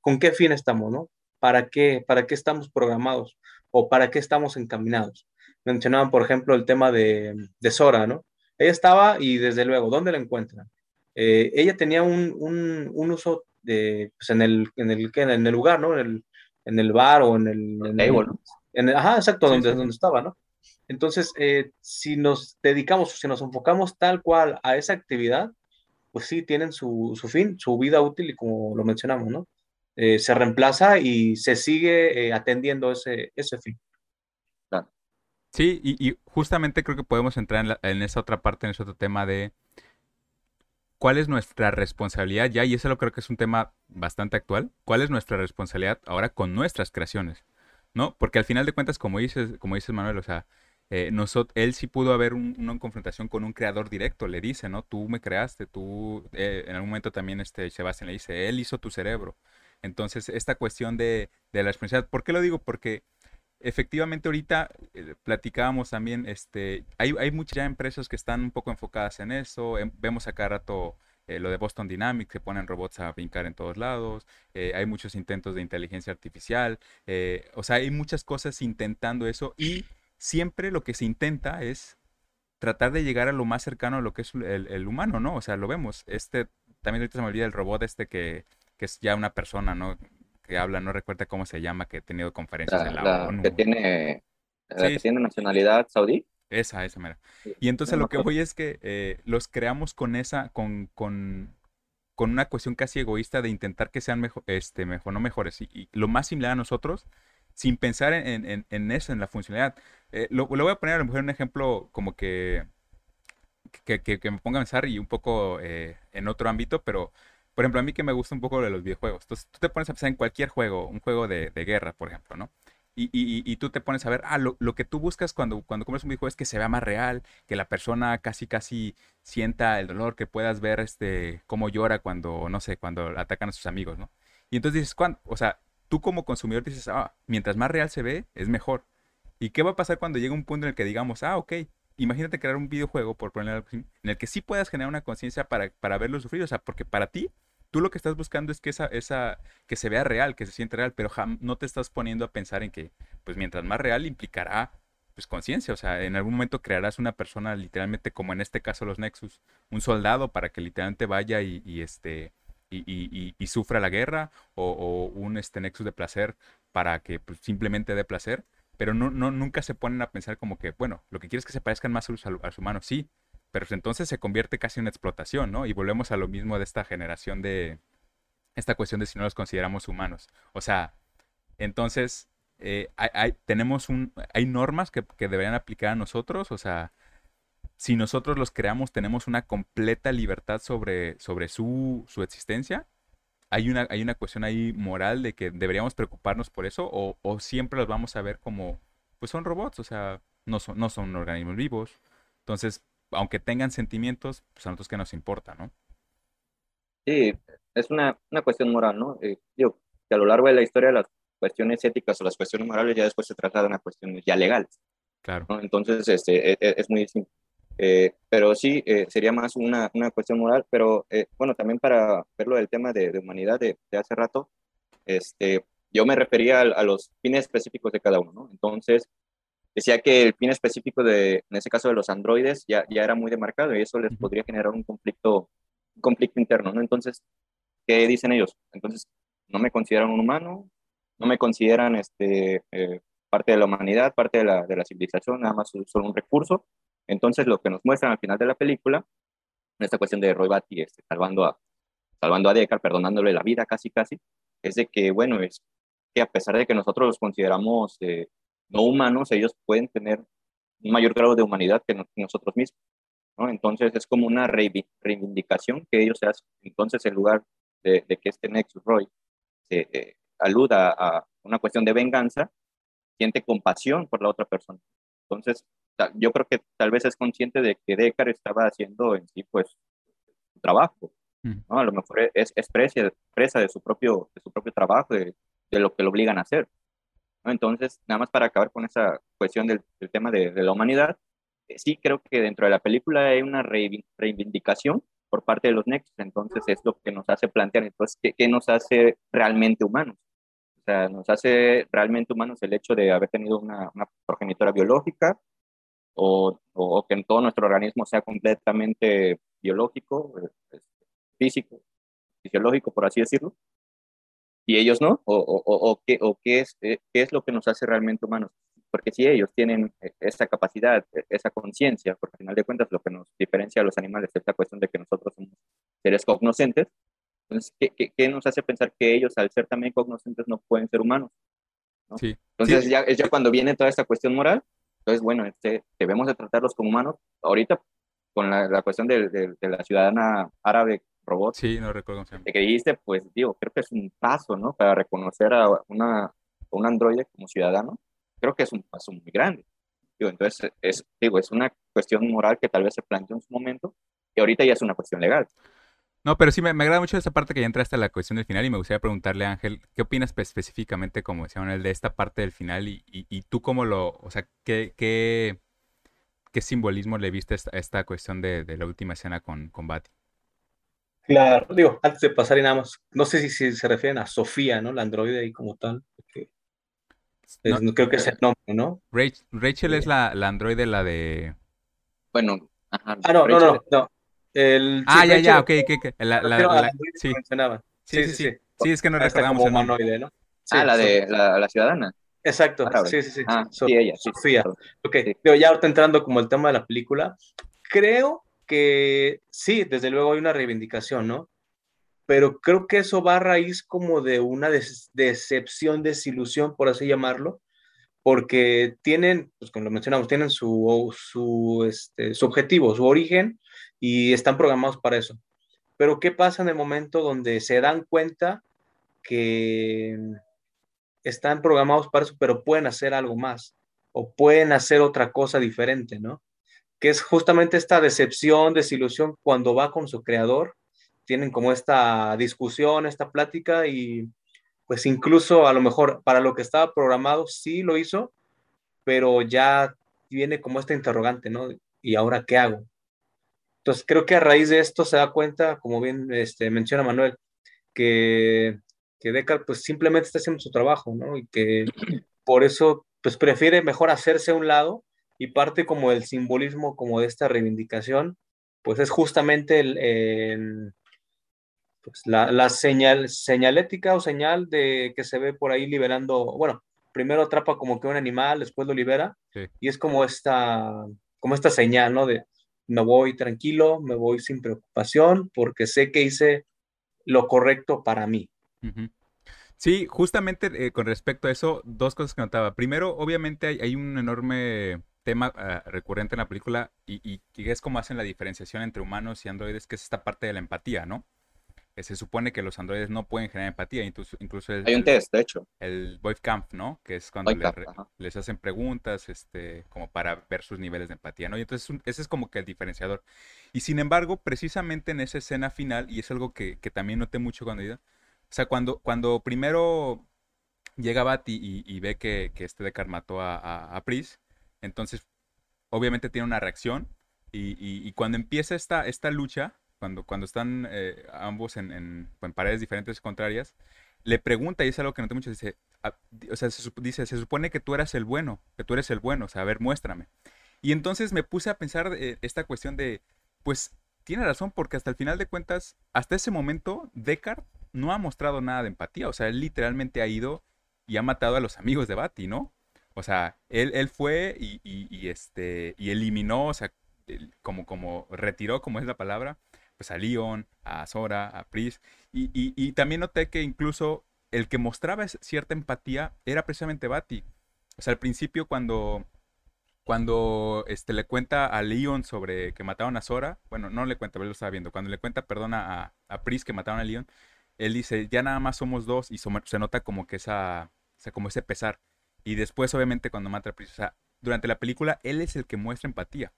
con qué fin estamos, ¿no? ¿Para qué, ¿Para qué estamos programados? ¿O para qué estamos encaminados? Mencionaban, por ejemplo, el tema de, de Sora, ¿no? Ella estaba y desde luego, ¿dónde la encuentran? Eh, ella tenía un, un, uso de, pues en, el, en, el, en el lugar, ¿no? En el, en el bar o en el... En el, ajá, exacto, donde, donde estaba, ¿no? Entonces, eh, si nos dedicamos, si nos enfocamos tal cual a esa actividad, pues sí, tienen su, su fin, su vida útil y como lo mencionamos, ¿no? Eh, se reemplaza y se sigue eh, atendiendo ese, ese fin. Sí, y, y, justamente creo que podemos entrar en, en, esa otra parte, en ese otro tema de cuál es nuestra responsabilidad ya, y eso lo creo que es un tema bastante actual, cuál es nuestra responsabilidad ahora con nuestras creaciones. ¿no? Porque al final de cuentas, como dices, como dices Manuel, o sea, eh, él sí pudo haber una confrontación con un creador directo, le dice, ¿no? Tú me creaste, tú, eh, en algún momento también este Sebastián le dice, él hizo tu cerebro. Entonces, esta cuestión de, la responsabilidad, ¿por qué lo digo? Porque efectivamente ahorita eh, platicábamos también, este, hay, hay muchas ya empresas que están un poco enfocadas en eso, em, vemos a cada rato eh, lo de Boston Dynamics, que ponen robots a brincar en todos lados, hay muchos intentos de inteligencia artificial, o sea, hay muchas cosas intentando eso y siempre lo que se intenta es tratar de llegar a lo más cercano a lo que es el, humano, ¿no? O sea, lo vemos. Este, también ahorita se me olvida el robot este que, que es ya una persona, ¿no? Que habla, no recuerda cómo se llama, que ha tenido conferencias en la, ONU. Que tiene la que tiene nacionalidad saudí. Esa, esa, mera. Y entonces lo que voy es que eh, los creamos con esa, con, con, con, una cuestión casi egoísta de intentar que sean mejor, este, mejor, no mejores, y, lo más similar a nosotros, sin pensar en, en, en eso, en la funcionalidad. Eh, lo, lo, voy a poner a lo mejor un ejemplo como que, que, que, me ponga a pensar y un poco eh, en otro ámbito, pero por ejemplo, a mí que me gusta un poco de los videojuegos. Entonces, tú te pones a pensar en cualquier juego, un juego de, de guerra, por ejemplo, ¿no? Y, y, y, tú te pones a ver, ah, lo, lo, que tú buscas cuando, cuando compras un videojuego es que se vea más real, que la persona casi, casi sienta el dolor, que puedas ver este, cómo llora cuando, no sé, cuando atacan a sus amigos, ¿no? Y entonces dices, ¿cuándo? O sea, tú como consumidor dices, ah, mientras más real se ve, es mejor. ¿Y qué va a pasar cuando llegue un punto en el que digamos, ah, ok, imagínate crear un videojuego, por ponerlo en el que sí puedas generar una conciencia para, para verlo sufrir, o sea, porque para ti tú lo que estás buscando es que esa, esa, que se vea real, que se siente real, pero no te estás poniendo a pensar en que, pues mientras más real implicará, pues conciencia, o sea, en algún momento crearás una persona literalmente, como en este caso los Nexus, un soldado para que literalmente vaya y, este, y, y, sufra la guerra, o, un este Nexus de placer para que pues, simplemente dé placer, pero no, no, nunca se ponen a pensar como que, bueno, lo que quieres es que se parezcan más a los, a los humanos, sí, pero entonces se convierte casi en una explotación, ¿no? Y volvemos a lo mismo de esta generación de esta cuestión de si no los consideramos humanos. O sea, entonces eh, hay, tenemos un, hay normas que, deberían aplicar a nosotros, o sea, si nosotros los creamos tenemos una completa libertad sobre, sobre su, su existencia. Hay una, hay una cuestión ahí moral de que deberíamos preocuparnos por eso o, o siempre los vamos a ver como, pues son robots, o sea, no son, no son organismos vivos. Entonces, aunque tengan sentimientos, pues a nosotros que nos importa, ¿no? Sí, es una, una cuestión moral, ¿no? Eh, digo, que a lo largo de la historia las cuestiones éticas o las cuestiones morales ya después se trasladan a cuestiones ya legales. Claro. Entonces, este, e, e, es, muy distinto. Eh, pero sí, eh, sería más una, una, cuestión moral, pero bueno, también para verlo del tema de, de humanidad de, de, hace rato, este, yo me refería a, a, los fines específicos de cada uno, ¿no? Entonces, decía que el fin específico de, en ese caso de los androides, ya, ya era muy demarcado y eso les podría generar un conflicto, un conflicto interno, ¿no? Entonces, ¿qué dicen ellos? Entonces, no me consideran un humano, no me consideran este, eh, parte de la humanidad, parte de la, de la civilización, nada más solo un recurso. Entonces, lo que nos muestran al final de la película, en esta cuestión de Roy Batty este, salvando, a, salvando a Deckard, perdonándole la vida casi, casi, es de que, bueno, es que a pesar de que nosotros los consideramos eh, no humanos, ellos pueden tener un mayor grado de humanidad que, nosotros mismos. ¿no? Entonces es como una reivindicación que ellos hacen. Entonces en lugar de, que este Nexus Roy se eh, aluda a una cuestión de venganza, siente compasión por la otra persona. Entonces yo creo que tal vez es consciente de que Deckard estaba haciendo en sí pues su trabajo. Mm. ¿no? A lo mejor es, es presa, de, su propio, de su propio trabajo, de, de lo que lo obligan a hacer. Entonces, nada más para acabar con esa cuestión del, tema de, la humanidad, eh, sí creo que dentro de la película hay una reivindicación por parte de los Nexus, entonces es lo que nos hace plantear, entonces, ¿qué, nos hace realmente humanos? O sea, nos hace realmente humanos el hecho de haber tenido una, progenitora biológica o, o, que en todo nuestro organismo sea completamente biológico, físico, fisiológico, por así decirlo, y ellos no, o, o, o, qué, o qué, es, eh, qué es lo que nos hace realmente humanos. Porque si ellos tienen eh, esa capacidad, e, esa conciencia, porque al final de cuentas lo que nos diferencia a los animales es la cuestión de que nosotros somos seres cognoscentes, entonces, ¿qué, qué, nos hace pensar que ellos, al ser también cognoscentes, no pueden ser humanos? Sí. Entonces, Ya, es ya cuando viene toda esta cuestión moral, entonces, bueno, este, debemos de tratarlos como humanos. Ahorita, con la, la cuestión de, de, de, la ciudadana árabe robot. Sí, no recuerdo se Que dijiste, pues digo, creo que es un paso, ¿no? Para reconocer a una, un androide como ciudadano, creo que es un paso muy grande. Digo, entonces, es, digo, es una cuestión moral que tal vez se planteó en su momento y ahorita ya es una cuestión legal. No, pero sí me, me, agrada mucho esa parte que ya entraste a la cuestión del final y me gustaría preguntarle a Ángel, ¿qué opinas específicamente, como decía Manuel, de esta parte del final y, y, tú cómo lo, o sea, qué, qué, qué simbolismo le viste a esta, esta cuestión de, de, la última escena con, con Bati? Claro, digo, antes de pasar y nada más, no sé si, se refieren a Sofía, ¿no? La androide ahí como tal. no, creo que es el nombre, ¿no? Rachel, es la, la androide, la de. Bueno, ajá. Ah, no, no, no, no. El, ah, ya, ya, ok, ok. La, la, la, sí. Sí, sí, sí, sí. Sí, es que no recordamos el nombre. ¿no? ah, la de la, la ciudadana. Exacto, sí, sí, sí. Ah, sí, ella, sí. Sofía. Ok, ya ahorita entrando como el tema de la película, creo que sí, desde luego hay una reivindicación, ¿no? Pero creo que eso va a raíz como de una decepción, desilusión, por así llamarlo, porque tienen, pues como lo mencionamos, tienen su, su, este, su objetivo, su origen, y están programados para eso. Pero ¿qué pasa en el momento donde se dan cuenta que están programados para eso, pero pueden hacer algo más o pueden hacer otra cosa diferente, ¿no? Que es justamente esta decepción, desilusión cuando va con su creador, tienen como esta discusión, esta plática y pues incluso a lo mejor para lo que estaba programado sí lo hizo, pero ya viene como esta interrogante, ¿no? ¿Y ahora qué hago? Entonces creo que a raíz de esto se da cuenta, como bien este, menciona Manuel, que que Deckard pues simplemente está haciendo su trabajo, ¿no? Y que por eso pues prefiere mejor hacerse a un lado y parte como el simbolismo como de esta reivindicación, pues es justamente el, pues, la, señal, señalética o señal de que se ve por ahí liberando, bueno, primero atrapa como que un animal, después lo libera, y es como esta, como esta señal, ¿no? De me voy tranquilo, me voy sin preocupación, porque sé que hice lo correcto para mí. Sí, justamente eh, con respecto a eso, dos cosas que notaba. Primero, obviamente hay, un enorme tema ah, recurrente en la película y, y, es como hacen la diferenciación entre humanos y androides, que es esta parte de la empatía, ¿no? Que se supone que los androides no pueden generar empatía, incluso, incluso el, hay un test, de hecho. El Kampf, ¿no? Que es cuando les hacen preguntas, este, como para ver sus niveles de empatía, ¿no? Y entonces ese es como que el diferenciador. Y sin embargo, precisamente en esa escena final, y es algo que, que también noté mucho cuando iba, o sea, cuando, cuando primero llega Bati y, ve que, este Deckard mató a, a, Pris, entonces obviamente tiene una reacción y, cuando empieza esta, esta lucha, cuando, cuando están eh, ambos en, en, paredes diferentes contrarias, le pregunta, y es algo que noté mucho, dice, ah, o sea, se, dice, se supone que tú eras el bueno, que tú eres el bueno, o sea, a ver, muéstrame. Y entonces me puse a pensar eh, esta cuestión de, pues, tiene razón, porque hasta el final de cuentas, hasta ese momento, Deckard no ha mostrado nada de empatía. O sea, él literalmente ha ido y ha matado a los amigos de Bati, ¿no? O sea, él, él fue y, este, y eliminó, o sea, como, como retiró, como es la palabra, pues a Leon, a Sora, a Pris. Y, y, también noté que incluso el que mostraba cierta empatía era precisamente Bati. O sea, al principio cuando, cuando este, le cuenta a Leon sobre que mataron a Sora, bueno, no le cuenta, pero lo estaba viendo, cuando le cuenta, perdona, a, a Pris que mataron a Leon, él dice, ya nada más somos dos y se nota como que esa, o sea, como ese pesar. Y después, obviamente, cuando mata a Pris, o sea, durante la película, él es el que muestra empatía.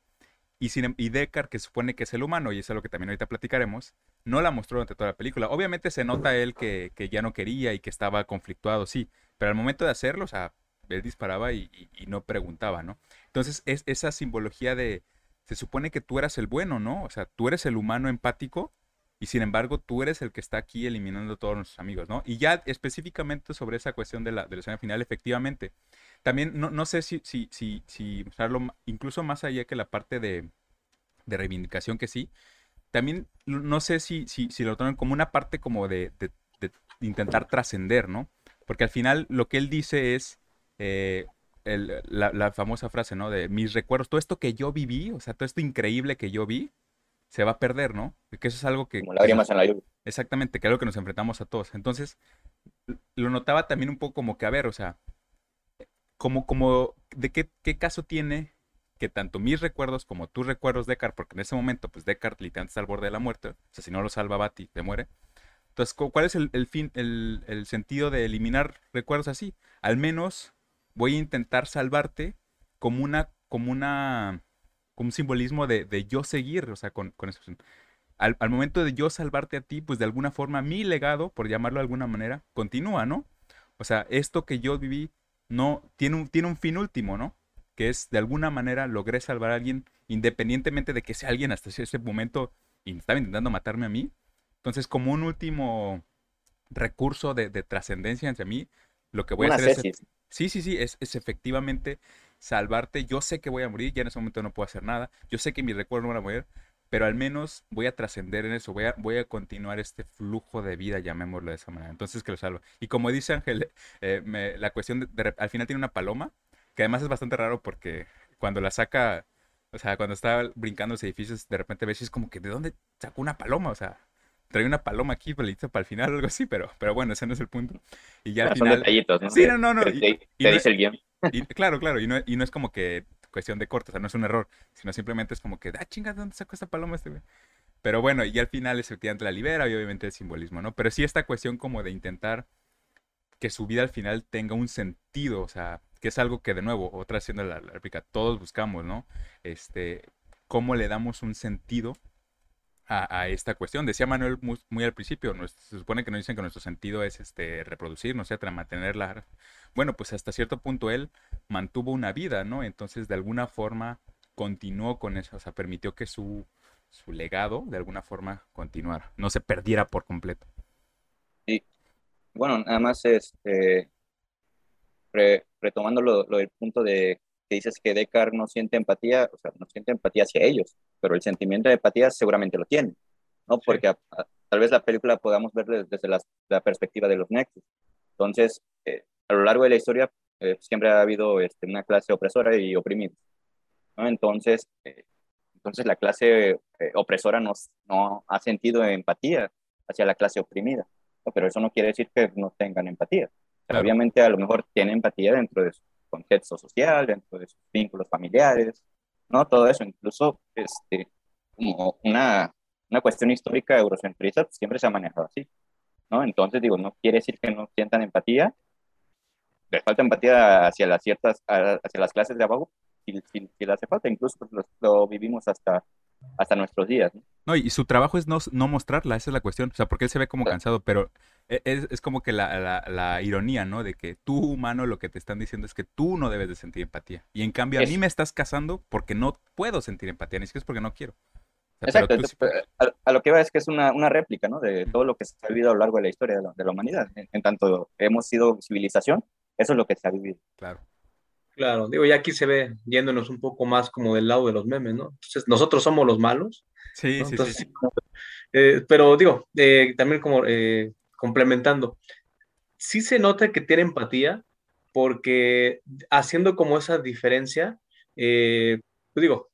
Y, sin, em, y Deckard, que supone que es el humano, y es lo que también ahorita platicaremos, no la mostró durante toda la película. Obviamente se nota él que, que ya no quería y que estaba conflictuado, sí, pero al momento de hacerlo, o sea, él disparaba y, y, no preguntaba, ¿no? Entonces, es esa simbología de, se supone que tú eras el bueno, ¿no? O sea, tú eres el humano empático y sin embargo tú eres el que está aquí eliminando a todos nuestros amigos, ¿no? Y ya específicamente sobre esa cuestión de la, de la escena final, efectivamente, también no, no sé si, si, si, si usarlo incluso más allá que la parte de, de reivindicación que sí, también no sé si, si, si lo toman como una parte como de, de, intentar trascender, ¿no? Porque al final lo que él dice es eh, el, la, la, famosa frase, ¿no? De mis recuerdos, todo esto que yo viví, o sea, todo esto increíble que yo vi, se va a perder, ¿no? Que eso es algo que... Como lágrimas en la lluvia. Exactamente, que es algo que nos enfrentamos a todos. Entonces, lo notaba también un poco como que, a ver, o sea, como, como, ¿de qué, qué caso tiene que tanto mis recuerdos como tus recuerdos, Deckard, porque en ese momento, pues Deckard literalmente está al borde de la muerte, o sea, si no lo salva Bati, te muere. Entonces, ¿cuál es el, fin, el, el, sentido de eliminar recuerdos así? Al menos voy a intentar salvarte como una, como una, un simbolismo de, yo seguir, o sea, con, con eso. Al, al, momento de yo salvarte a ti, pues de alguna forma mi legado, por llamarlo de alguna manera, continúa, ¿no? O sea, esto que yo viví no tiene un, tiene un fin último, ¿no? Que es de alguna manera logré salvar a alguien, independientemente de que sea alguien hasta ese momento y estaba intentando matarme a mí. Entonces, como un último recurso de, trascendencia entre mí, lo que voy a hacer es... Sí, sí, sí, es, es efectivamente salvarte. Yo sé que voy a morir, ya en ese momento no puedo hacer nada. Yo sé que mis recuerdos no van a morir, pero al menos voy a trascender en eso, voy a, voy a continuar este flujo de vida, llamémoslo de esa manera. Entonces que lo salvo. Y como dice Ángel, eh, la cuestión de, al final tiene una paloma, que además es bastante raro porque cuando la saca, o sea, cuando está brincando los edificios, de repente ves y es como que, ¿de dónde sacó una paloma? O sea, trae una paloma aquí, para el final o algo así, pero, pero bueno, ese no es el punto. Y ya al final... detallitos, ¿no? Sí, no, no, no. Y, dice el guion. claro, claro, y no, y no es como que cuestión de corte, o sea, no es un error, sino simplemente es como que, ah, chinga, ¿dónde sacó esta paloma este güey? Pero bueno, y al final efectivamente la libera y obviamente el simbolismo, ¿no? Pero sí esta cuestión como de intentar que su vida al final tenga un sentido, o sea, que es algo que de nuevo, otra haciendo la réplica, todos buscamos, ¿no? Este, cómo le damos un sentido a, esta cuestión. Decía Manuel muy, al principio, se supone que nos dicen que nuestro sentido es este, reproducirnos, etcétera, mantenerla. Bueno, pues hasta cierto punto él mantuvo una vida, ¿no? Entonces, de alguna forma, continuó con eso, o sea, permitió que su, su legado, de alguna forma, continuara, no se perdiera por completo. Sí. Bueno, nada más, este, retomando lo, del punto de que dices que Descartes no siente empatía, o sea, no siente empatía hacia ellos pero el sentimiento de empatía seguramente lo tiene, ¿no? Porque tal vez la película podamos ver desde la, perspectiva de los nexos. Entonces, eh, a lo largo de la historia eh, siempre ha habido este, una clase opresora y oprimida, ¿no? Entonces, eh, entonces la clase opresora no, no ha sentido empatía hacia la clase oprimida, pero eso no quiere decir que no tengan empatía. Obviamente a lo mejor tienen empatía dentro de su contexto social, dentro de sus vínculos familiares, ¿no? Todo eso, incluso este, como una, una cuestión histórica eurocentrista, pues, siempre se ha manejado así, ¿no? Entonces, digo, no quiere decir que no sientan empatía, les falta empatía hacia las ciertas, hacia las clases de abajo, si, si, si le hace falta, incluso pues, lo, vivimos hasta, hasta nuestros días. ¿no? no, y su trabajo es no, no mostrarla, esa es la cuestión, o sea, porque él se ve como cansado, pero es, es como que la, la, la, ironía, ¿no? De que tú, humano, lo que te están diciendo es que tú no debes de sentir empatía. Y en cambio, a mí me estás casando porque no puedo sentir empatía, ni siquiera es porque no quiero. Exacto, a, lo que va es que es una, una, réplica, ¿no? De todo lo que se ha vivido a lo largo de la historia de la, de la humanidad. En, tanto hemos sido civilización, eso es lo que se ha vivido. Claro. Claro, digo, ya aquí se ve yéndonos un poco más como del lado de los memes, ¿no? Entonces, nosotros somos los malos. Sí, sí, sí. Eh, pero digo, eh, también como eh, complementando, sí se nota que tiene empatía porque haciendo como esa diferencia, pues digo,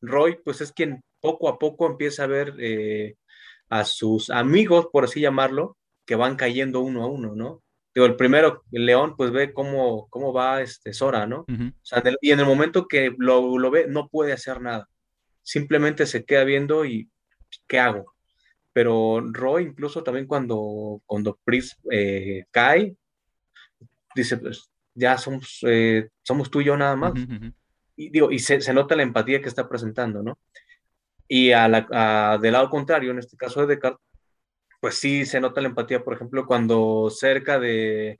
Roy pues es quien poco a poco empieza a ver a sus amigos, por así llamarlo, que van cayendo uno a uno, ¿no? Digo, el primero, el león, pues ve cómo, cómo va este Sora, ¿no? y en el momento que lo, lo, ve, no puede hacer nada. Simplemente se queda viendo y, ¿qué hago? Pero Roy, incluso también cuando, cuando Pris eh, cae, dice, pues ya somos, eh, somos tú y yo nada más. Y, digo, y se, se, nota la empatía que está presentando, ¿no? Y a la, del lado contrario, en este caso de Descartes, pues sí se nota la empatía, por ejemplo, cuando cerca de,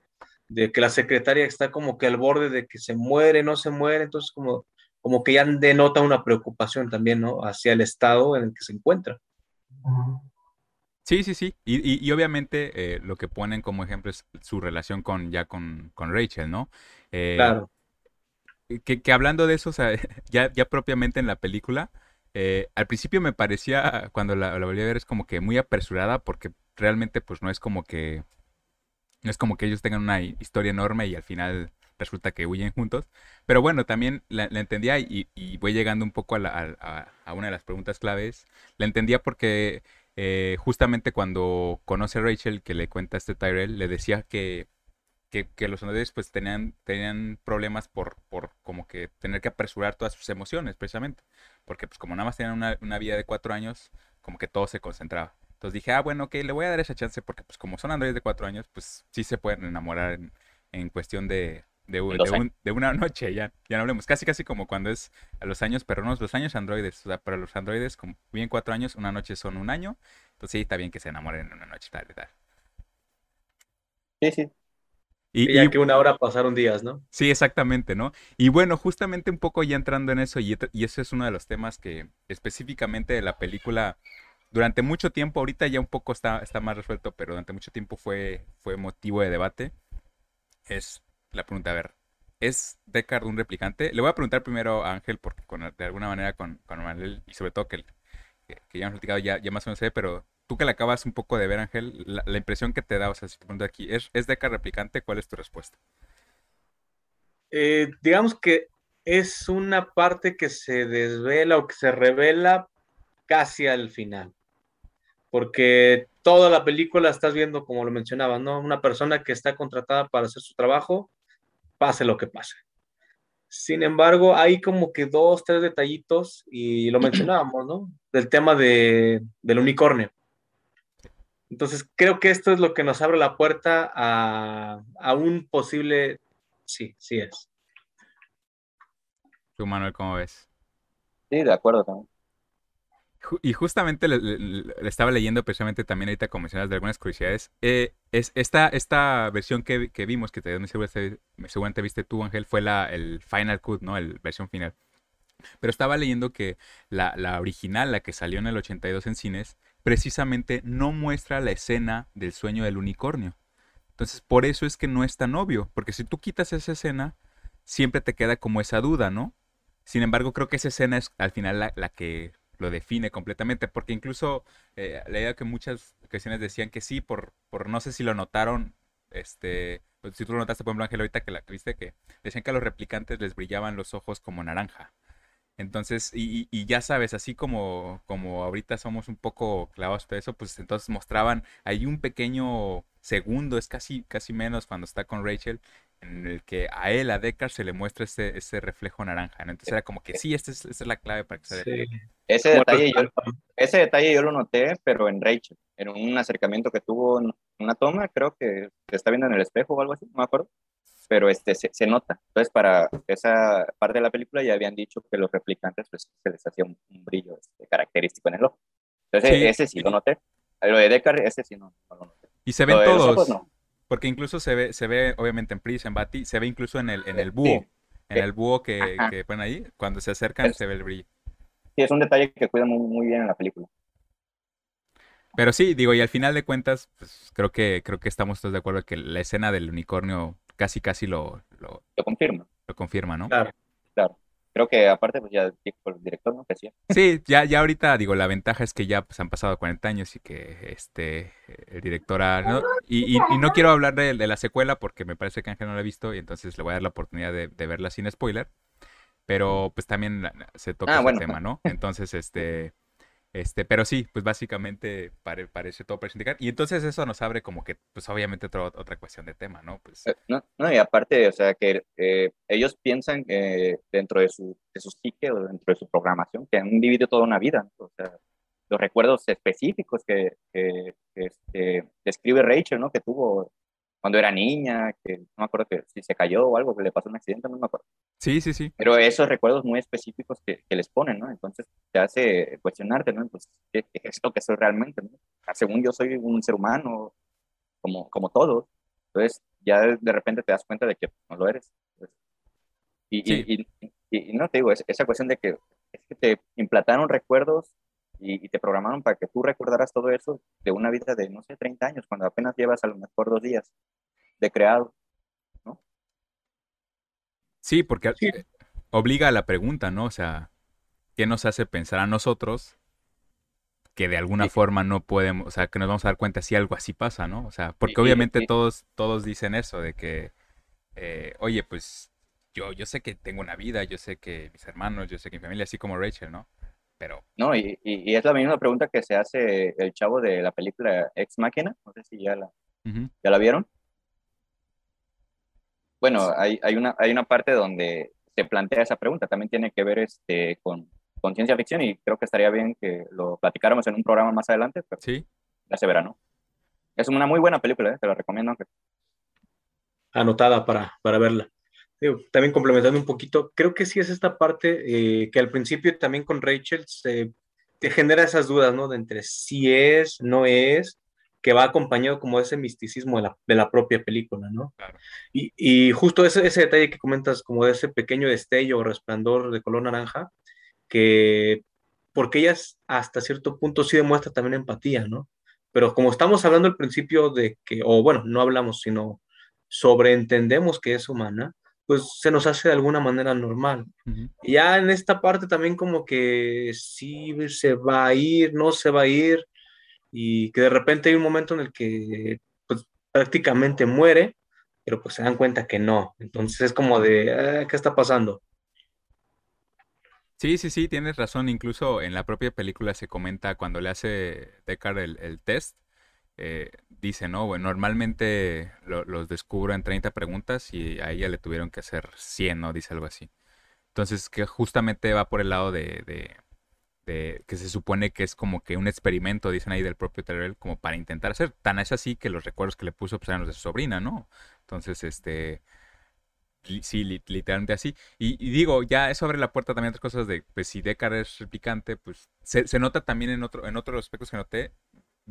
que la secretaria está como que al borde de que se muere, no se muere, entonces como, como que ya denota una preocupación también, ¿no? Hacia el estado en el que se encuentra. Sí, sí, sí. Y, y, obviamente eh, lo que ponen como ejemplo es su relación con ya con, con Rachel, ¿no? Eh, claro. Que, que, hablando de eso, o sea, ya, ya propiamente en la película, eh, al principio me parecía, cuando la, volví a ver, es como que muy apresurada porque realmente pues no es como que, no es como que ellos tengan una historia enorme y al final resulta que huyen juntos. Pero bueno, también la, entendía y, voy llegando un poco a, una de las preguntas claves. La entendía porque eh, justamente cuando conoce a Rachel, que le cuenta a este Tyrell, le decía que que, los androides pues tenían, tenían problemas por, por como que tener que apresurar todas sus emociones precisamente. Porque pues como nada más tenían una, una vida de cuatro años, como que todo se concentraba. Entonces dije, ah, bueno, ok, le voy a dar esa chance porque pues como son androides de cuatro años, pues sí se pueden enamorar en, en cuestión de, de, de, una noche, ya, ya no hablemos. Casi, casi como cuando es a los años perronos, los años androides. O sea, para los androides, como bien cuatro años, una noche son un año. Entonces sí, está bien que se enamoren en una noche, tal, tal. Sí, sí, y, ya que una hora pasaron días, ¿no? Sí, exactamente, ¿no? Y bueno, justamente un poco ya entrando en eso, y, y ese es uno de los temas que específicamente de la película, durante mucho tiempo, ahorita ya un poco está, está más resuelto, pero durante mucho tiempo fue, fue motivo de debate, es la pregunta, a ver, ¿es Deckard un replicante? Le voy a preguntar primero a Ángel, porque de alguna manera con, con Manuel, y sobre todo que, ya hemos platicado, ya, más o menos pero tú que la acabas un poco de ver, Ángel, la, impresión que te da, o sea, si te pregunto aquí, ¿es, ¿es Deckard replicante? ¿Cuál es tu respuesta? Eh, digamos que es una parte que se desvela o que se revela casi al final. Porque toda la película estás viendo, como lo mencionaba, ¿no? Una persona que está contratada para hacer su trabajo, pase lo que pase. Sin embargo, hay como que dos, tres detallitos, y lo mencionábamos, ¿no? Del tema de, del unicornio. Entonces, creo que esto es lo que nos abre la puerta a, a un posible, sí, sí es. ¿Tú, Manuel, cómo ves? Sí, de acuerdo también. Y justamente le, estaba leyendo precisamente también ahorita como mencionas de algunas curiosidades. Eh, es esta, esta versión que, vimos, que te seguramente viste tú, Ángel, fue la, el Final Cut, ¿no? El versión final. Pero estaba leyendo que la, la, original, la que salió en el 82 en cines, precisamente no muestra la escena del sueño del unicornio. Entonces, por eso es que no es tan obvio, porque si tú quitas esa escena, siempre te queda como esa duda, ¿no? Sin embargo, creo que esa escena es al final la, que lo define completamente, porque incluso eh, leía que muchas decían que sí, por, por no sé si lo notaron, este, pues, si tú lo notaste, por ejemplo, Ángel, ahorita que la viste, que decían que a los replicantes les brillaban los ojos como naranja. Entonces, y, y, ya sabes, así como, como ahorita somos un poco clavados de eso, pues entonces mostraban ahí un pequeño segundo, es casi, casi menos cuando está con Rachel, en el que a él, a Deckard, se le muestra ese, ese reflejo naranja, Entonces era como que sí, esta es, es la clave para que se sí. Ese detalle, yo, ese detalle yo lo noté, pero en Rachel, en un acercamiento que tuvo en una toma, creo que se está viendo en el espejo o algo así, no me acuerdo, pero este, se, se, nota. Entonces, para esa parte de la película ya habían dicho que los replicantes pues, se les hacía un, brillo este, característico en el ojo. Entonces, ese sí lo noté. Lo de Deckard, ese sí no, lo noté. Y se ven todos. Porque incluso se ve, se ve obviamente en Pris, en Bati, se ve incluso en el, en el búho. En el búho que, que, ponen ahí, cuando se acercan se ve el brillo. Sí, es un detalle que cuida muy, muy bien en la película. Pero sí, digo, y al final de cuentas, pues creo que, creo que estamos todos de acuerdo que la escena del unicornio casi, casi lo... Lo, lo confirma. Lo confirma, ¿no? Claro, claro creo que aparte, pues ya el director, ¿no? Que sí. sí, ya, ya ahorita, digo, la ventaja es que ya pues, han pasado 40 años y que este, el director ha, ¿no? Y, y, no quiero hablar de, de, la secuela porque me parece que Ángel no la ha visto y entonces le voy a dar la oportunidad de, de verla sin spoiler. Pero pues también se toca ah, ese tema, ¿no? Entonces, este... Este, pero sí, pues básicamente parece todo para indicar. Y entonces eso nos abre como que, pues obviamente otra, otra cuestión de tema, ¿no? Pues... Eh, no, no, y aparte, o sea, que eh, ellos piensan que dentro de su, de su psique o dentro de su programación, que han vivido toda una vida, o sea, los recuerdos específicos que, que, que este, describe Rachel, ¿no? Que tuvo cuando era niña, que no me acuerdo que si se cayó o algo, que le pasó un accidente, no me acuerdo. Sí, sí, sí. Pero esos recuerdos muy específicos que, que les ponen, ¿no? Entonces te hace cuestionarte, ¿no? Entonces, ¿qué, es lo que soy realmente? ¿no? Según yo soy un ser humano, como, como todos. Entonces ya de repente te das cuenta de que no lo eres. y, y, y, no te digo, esa cuestión de que, es que te implantaron recuerdos y, te programaron para que tú recordaras todo eso de una vida de, no sé, 30 años, cuando apenas llevas a lo mejor dos días de creado, ¿no? Sí, porque eh, obliga a la pregunta, ¿no? O sea, ¿qué nos hace pensar a nosotros que de alguna forma no podemos, o sea, que nos vamos a dar cuenta si algo así pasa, ¿no? O sea, porque obviamente todos, todos dicen eso, de que, eh, oye, pues yo, yo sé que tengo una vida, yo sé que mis hermanos, yo sé que mi familia, así como Rachel, ¿no? Pero... No, y, y, es la misma pregunta que se hace el chavo de la película Ex Máquina, no sé si ya la, ¿ya la vieron. Bueno, hay, hay, una, hay una parte donde se plantea esa pregunta, también tiene que ver este, con, con ciencia ficción y creo que estaría bien que lo platicáramos en un programa más adelante, pero sí. ya se verá, ¿no? Es una muy buena película, ¿eh? te la recomiendo. Anotada para, para verla también complementando un poquito, creo que sí es esta parte eh, que al principio también con Rachel se, te genera esas dudas, ¿no? De entre si es, no es, que va acompañado como de ese misticismo de la, de la propia película, ¿no? Y, y, justo ese, ese detalle que comentas, como de ese pequeño destello o resplandor de color naranja, que porque ella hasta cierto punto sí demuestra también empatía, ¿no? Pero como estamos hablando al principio de que, o bueno, no hablamos, sino sobreentendemos que es humana, pues se nos hace de alguna manera normal. Y ya en esta parte también como que sí se va a ir, no se va a ir, y que de repente hay un momento en el que pues, prácticamente muere, pero pues se dan cuenta que no. Entonces es como de, ah, ¿qué está pasando? Sí, sí, sí, tienes razón. Incluso en la propia película se comenta cuando le hace Deckard el, test, eh, dice, no, bueno, normalmente los descubro en 30 preguntas y a ella le tuvieron que hacer 100, ¿no? Dice algo así. Entonces, que justamente va por el lado de, de, que se supone que es como que un experimento, dicen ahí del propio Terrell, como para intentar hacer. Tan es así que los recuerdos que le puso pues, eran los de su sobrina, ¿no? Entonces, este, sí, literalmente así. Y, digo, ya eso abre la puerta también a otras cosas de, pues si Deckard es replicante, pues se, nota también en, otro, en otros aspectos que noté,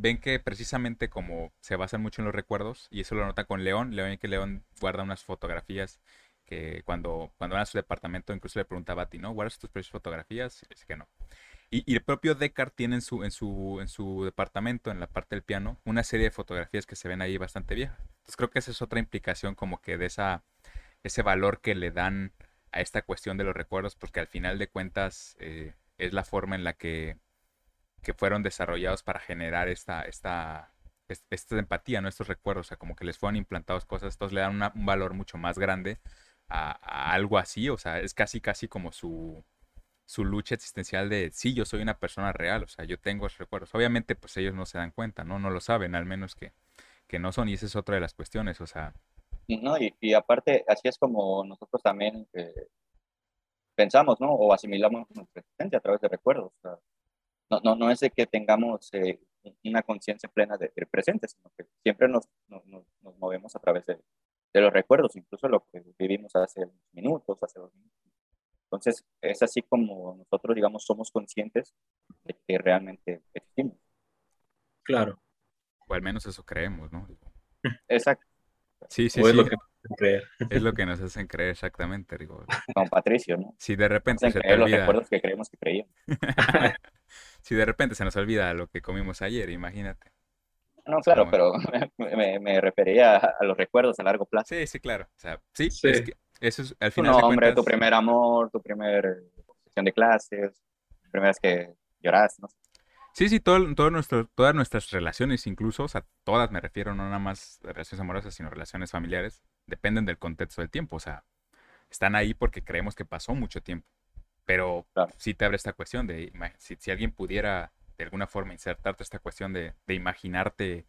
ven que precisamente como se basan mucho en los recuerdos, y eso lo nota con León, León que León guarda unas fotografías que cuando, cuando van a su departamento incluso le preguntaba a ti, ¿no? ¿Guardas tus preciosas fotografías? Y dice que no. Y, el propio Deckard tiene en su, en, su, en su departamento, en la parte del piano, una serie de fotografías que se ven ahí bastante viejas. Entonces creo que esa es otra implicación como que de esa, ese valor que le dan a esta cuestión de los recuerdos, porque al final de cuentas eh, es la forma en la que, que fueron desarrollados para generar esta, esta, esta empatía, ¿no? estos recuerdos, o sea, como que les fueron implantados cosas, entonces le dan un valor mucho más grande a, algo así, o sea, es casi, casi como su, su lucha existencial de, sí, yo soy una persona real, o sea, yo tengo esos recuerdos. Obviamente, pues ellos no se dan cuenta, ¿no? No lo saben, al menos que, que no son, y esa es otra de las cuestiones, o sea. No, y, y aparte, así es como nosotros también eh, pensamos, ¿no? O asimilamos nuestra existencia a través de recuerdos. O sea, no, no, no es de que tengamos eh, una conciencia plena del presente, sino que siempre nos, nos, nos movemos a través de, de, los recuerdos, incluso lo que vivimos hace minutos, hace dos minutos. Entonces, es así como nosotros, digamos, somos conscientes de que realmente existimos. Claro. O al menos eso creemos, ¿no? Exacto. Sí, sí, sí. Es lo, que es lo que nos hacen creer exactamente, digo. Como Patricio, ¿no? Si de repente se te olvida... los recuerdos que creemos que creíamos. si de repente se nos olvida lo que comimos ayer, imagínate. No, claro, pero me, me, refería a los recuerdos a largo plazo. Sí, sí, claro. O sea, sí, sí. Es que eso es, al final. Tu nombre, tu primer amor, tu primer sesión de clases, primera vez que lloraste, ¿no? Sí, sí, todo, todo nuestro, todas nuestras relaciones, incluso, o sea, todas me refiero, no nada más relaciones amorosas, sino relaciones familiares, dependen del contexto del tiempo, o sea, están ahí porque creemos que pasó mucho tiempo. Pero sí te abre esta cuestión de si, si, alguien pudiera de alguna forma insertarte esta cuestión de, de imaginarte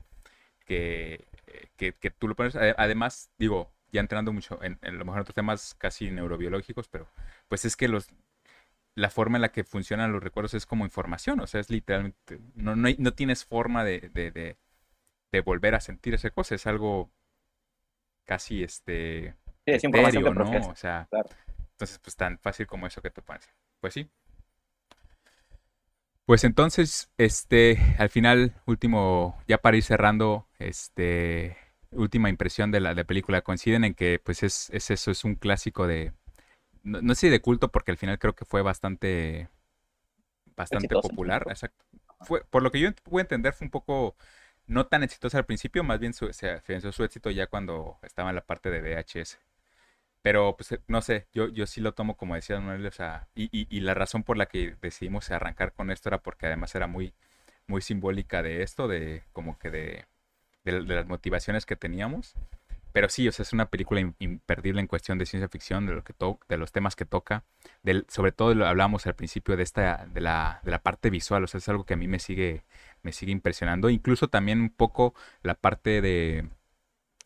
que, que, que, tú lo pones. Además, digo, ya entrando mucho en, a lo mejor otros temas casi neurobiológicos, pero pues es que los la forma en la que funcionan los recuerdos es como información, o sea, es literalmente, no, no, no tienes forma de, de, de, volver a sentir esa cosa, es algo casi este sí, es etéreo, ¿no? O sea, entonces pues tan fácil como eso que te parece. Pues sí. Pues entonces, este, al final, último, ya para ir cerrando, este, última impresión de la, de película coinciden en que pues es, es eso, es un clásico de, no, sé si de culto porque al final creo que fue bastante, bastante popular, exacto. Fue, por lo que yo pude entender fue un poco no tan exitosa al principio, más bien su, se afianzó su éxito ya cuando estaba en la parte de VHS. Pero, pues, no sé, yo, yo sí lo tomo como decía Manuel, o sea, y, y, la razón por la que decidimos arrancar con esto era porque además era muy, muy simbólica de esto, de como que de de, las motivaciones que teníamos. Pero sí, o sea, es una película imperdible en cuestión de ciencia ficción, de, lo que de los temas que toca. Del, sobre todo lo hablábamos al principio de esta, de la, de la parte visual, o sea, es algo que a mí me sigue, me sigue impresionando. Incluso también un poco la parte de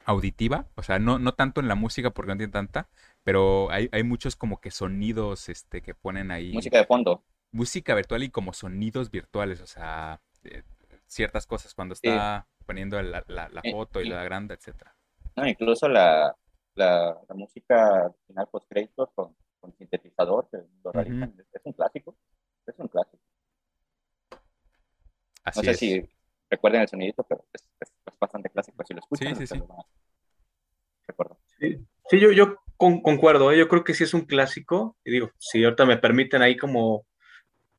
auditiva, o sea, no, no tanto en la música porque no tiene tanta, pero hay, hay muchos como que sonidos este, que ponen ahí. Música de fondo. Música virtual y como sonidos virtuales, o sea, eh, ciertas cosas cuando está poniendo la, la, la eh, foto y, la grande, etcétera. No, incluso la, la, la música final post créditos con, con sintetizador, que lo realizan, es un clásico, es un clásico. Así no sé si recuerden el sonidito, pero es, es, bastante clásico si lo escuchan. Sí, sí, sí. Recuerdo. Sí, sí, yo, yo concuerdo, ¿eh? yo creo que sí es un clásico, y digo, si ahorita me permiten ahí como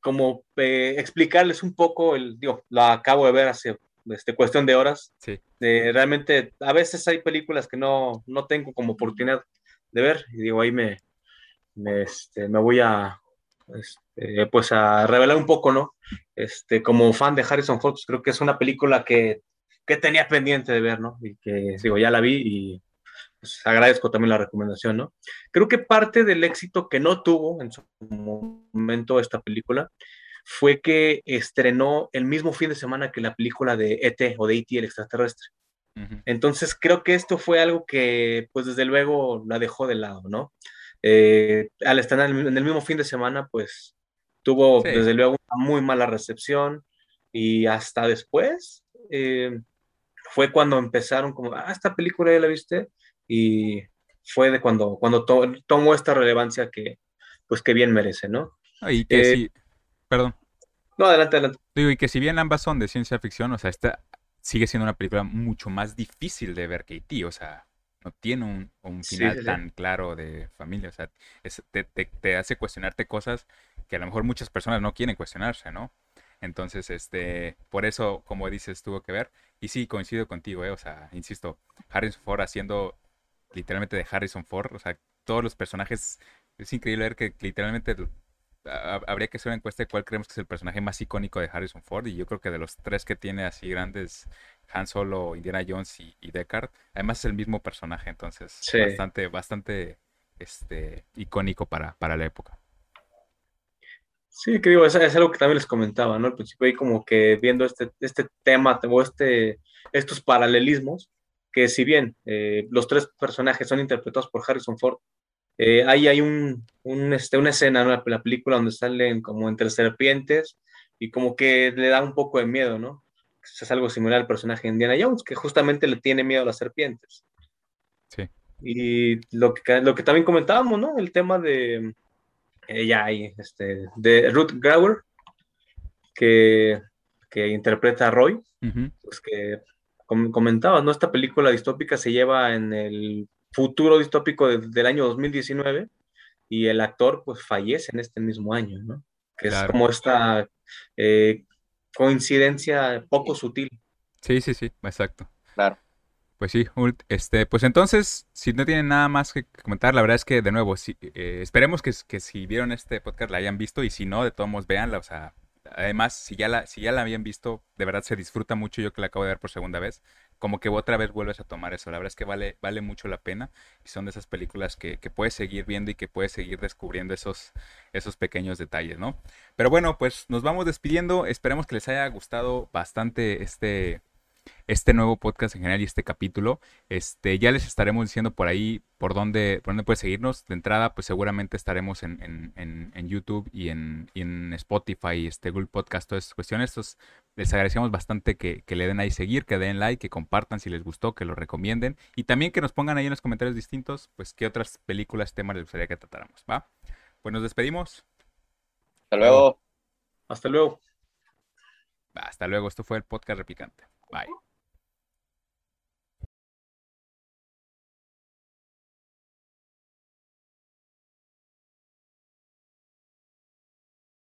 como eh, explicarles un poco, el, digo, lo acabo de ver hace este, cuestión de horas. Sí. realmente, a veces hay películas que no, no tengo como oportunidad de ver. Y digo, ahí me, me, este, me voy a, este, pues a revelar un poco, ¿no? Este, como fan de Harrison Ford, pues creo que es una película que, que tenía pendiente de ver, ¿no? Y que, digo, ya la vi y pues, agradezco también la recomendación, ¿no? Creo que parte del éxito que no tuvo en su momento esta película fue que estrenó el mismo fin de semana que la película de ET o de E.T. el extraterrestre. Entonces creo que esto fue algo que pues desde luego la dejó de lado, ¿no? Eh, al estar en el, mismo fin de semana pues tuvo desde luego una muy mala recepción y hasta después eh, fue cuando empezaron como, ah, esta película ya la viste y fue de cuando, cuando tomó esta relevancia que pues que bien merece, ¿no? Y que eh, sí, perdón. No, adelante, adelante. Digo, y que si bien ambas son de ciencia ficción, o sea, esta sigue siendo una película mucho más difícil de ver que E.T., o sea, no tiene un, final tan claro de familia, o sea, te, hace cuestionarte cosas que a lo mejor muchas personas no quieren cuestionarse, ¿no? Entonces, este, por eso, como dices, tuvo que ver. Y sí, coincido contigo, ¿eh? O sea, insisto, Harrison Ford haciendo literalmente de Harrison Ford, o sea, todos los personajes, es increíble ver que literalmente habría que hacer una encuesta de cuál creemos que es el personaje más icónico de Harrison Ford. Y yo creo que de los tres que tiene así grandes, Han Solo, Indiana Jones y, y Deckard, además es el mismo personaje, entonces bastante, bastante este, icónico para, para la época. Sí, que digo, es, algo que también les comentaba, ¿no? Al principio ahí como que viendo este, este tema o este, estos paralelismos, que si bien eh, los tres personajes son interpretados por Harrison Ford, eh, ahí hay un, este, una escena en la, película donde salen como entre serpientes y como que le da un poco de miedo, ¿no? Es algo similar al personaje de Indiana Jones, que justamente le tiene miedo a las serpientes. Sí. Y lo que, lo que también comentábamos, ¿no? El tema de ella ahí, este, de Ruth Grauer, que, que interpreta a Roy, pues que como comentabas, ¿no? Esta película distópica se lleva en el futuro distópico del año 2019 y el actor pues fallece en este mismo año, ¿no? Que es como esta eh, coincidencia poco sutil. Sí, sí, sí, exacto. Claro. Pues sí, este, pues entonces, si no tienen nada más que comentar, la verdad es que de nuevo, si, eh, esperemos que, que, si vieron este podcast la hayan visto y si no, de todos modos, véanla, o sea, además, si ya la, si ya la habían visto, de verdad se disfruta mucho, yo que la acabo de ver por segunda vez, como que otra vez vuelves a tomar eso. La verdad es que vale, vale mucho la pena y son de esas películas que, que, puedes seguir viendo y que puedes seguir descubriendo esos, esos pequeños detalles, ¿no? Pero bueno, pues nos vamos despidiendo. Esperemos que les haya gustado bastante este, este nuevo podcast en general y este capítulo. Este, ya les estaremos diciendo por ahí por dónde, por dónde puedes seguirnos. De entrada, pues seguramente estaremos en, en, en, YouTube y en, en Spotify, este Google Podcast, todas estas cuestiones. Entonces, les agradecemos bastante que, que, le den ahí seguir, que den like, que compartan si les gustó, que lo recomienden. Y también que nos pongan ahí en los comentarios distintos, pues qué otras películas, temas les gustaría que tratáramos, ¿va? Pues nos despedimos. Hasta luego. Hasta luego. Hasta luego. Esto fue el podcast replicante. Bye.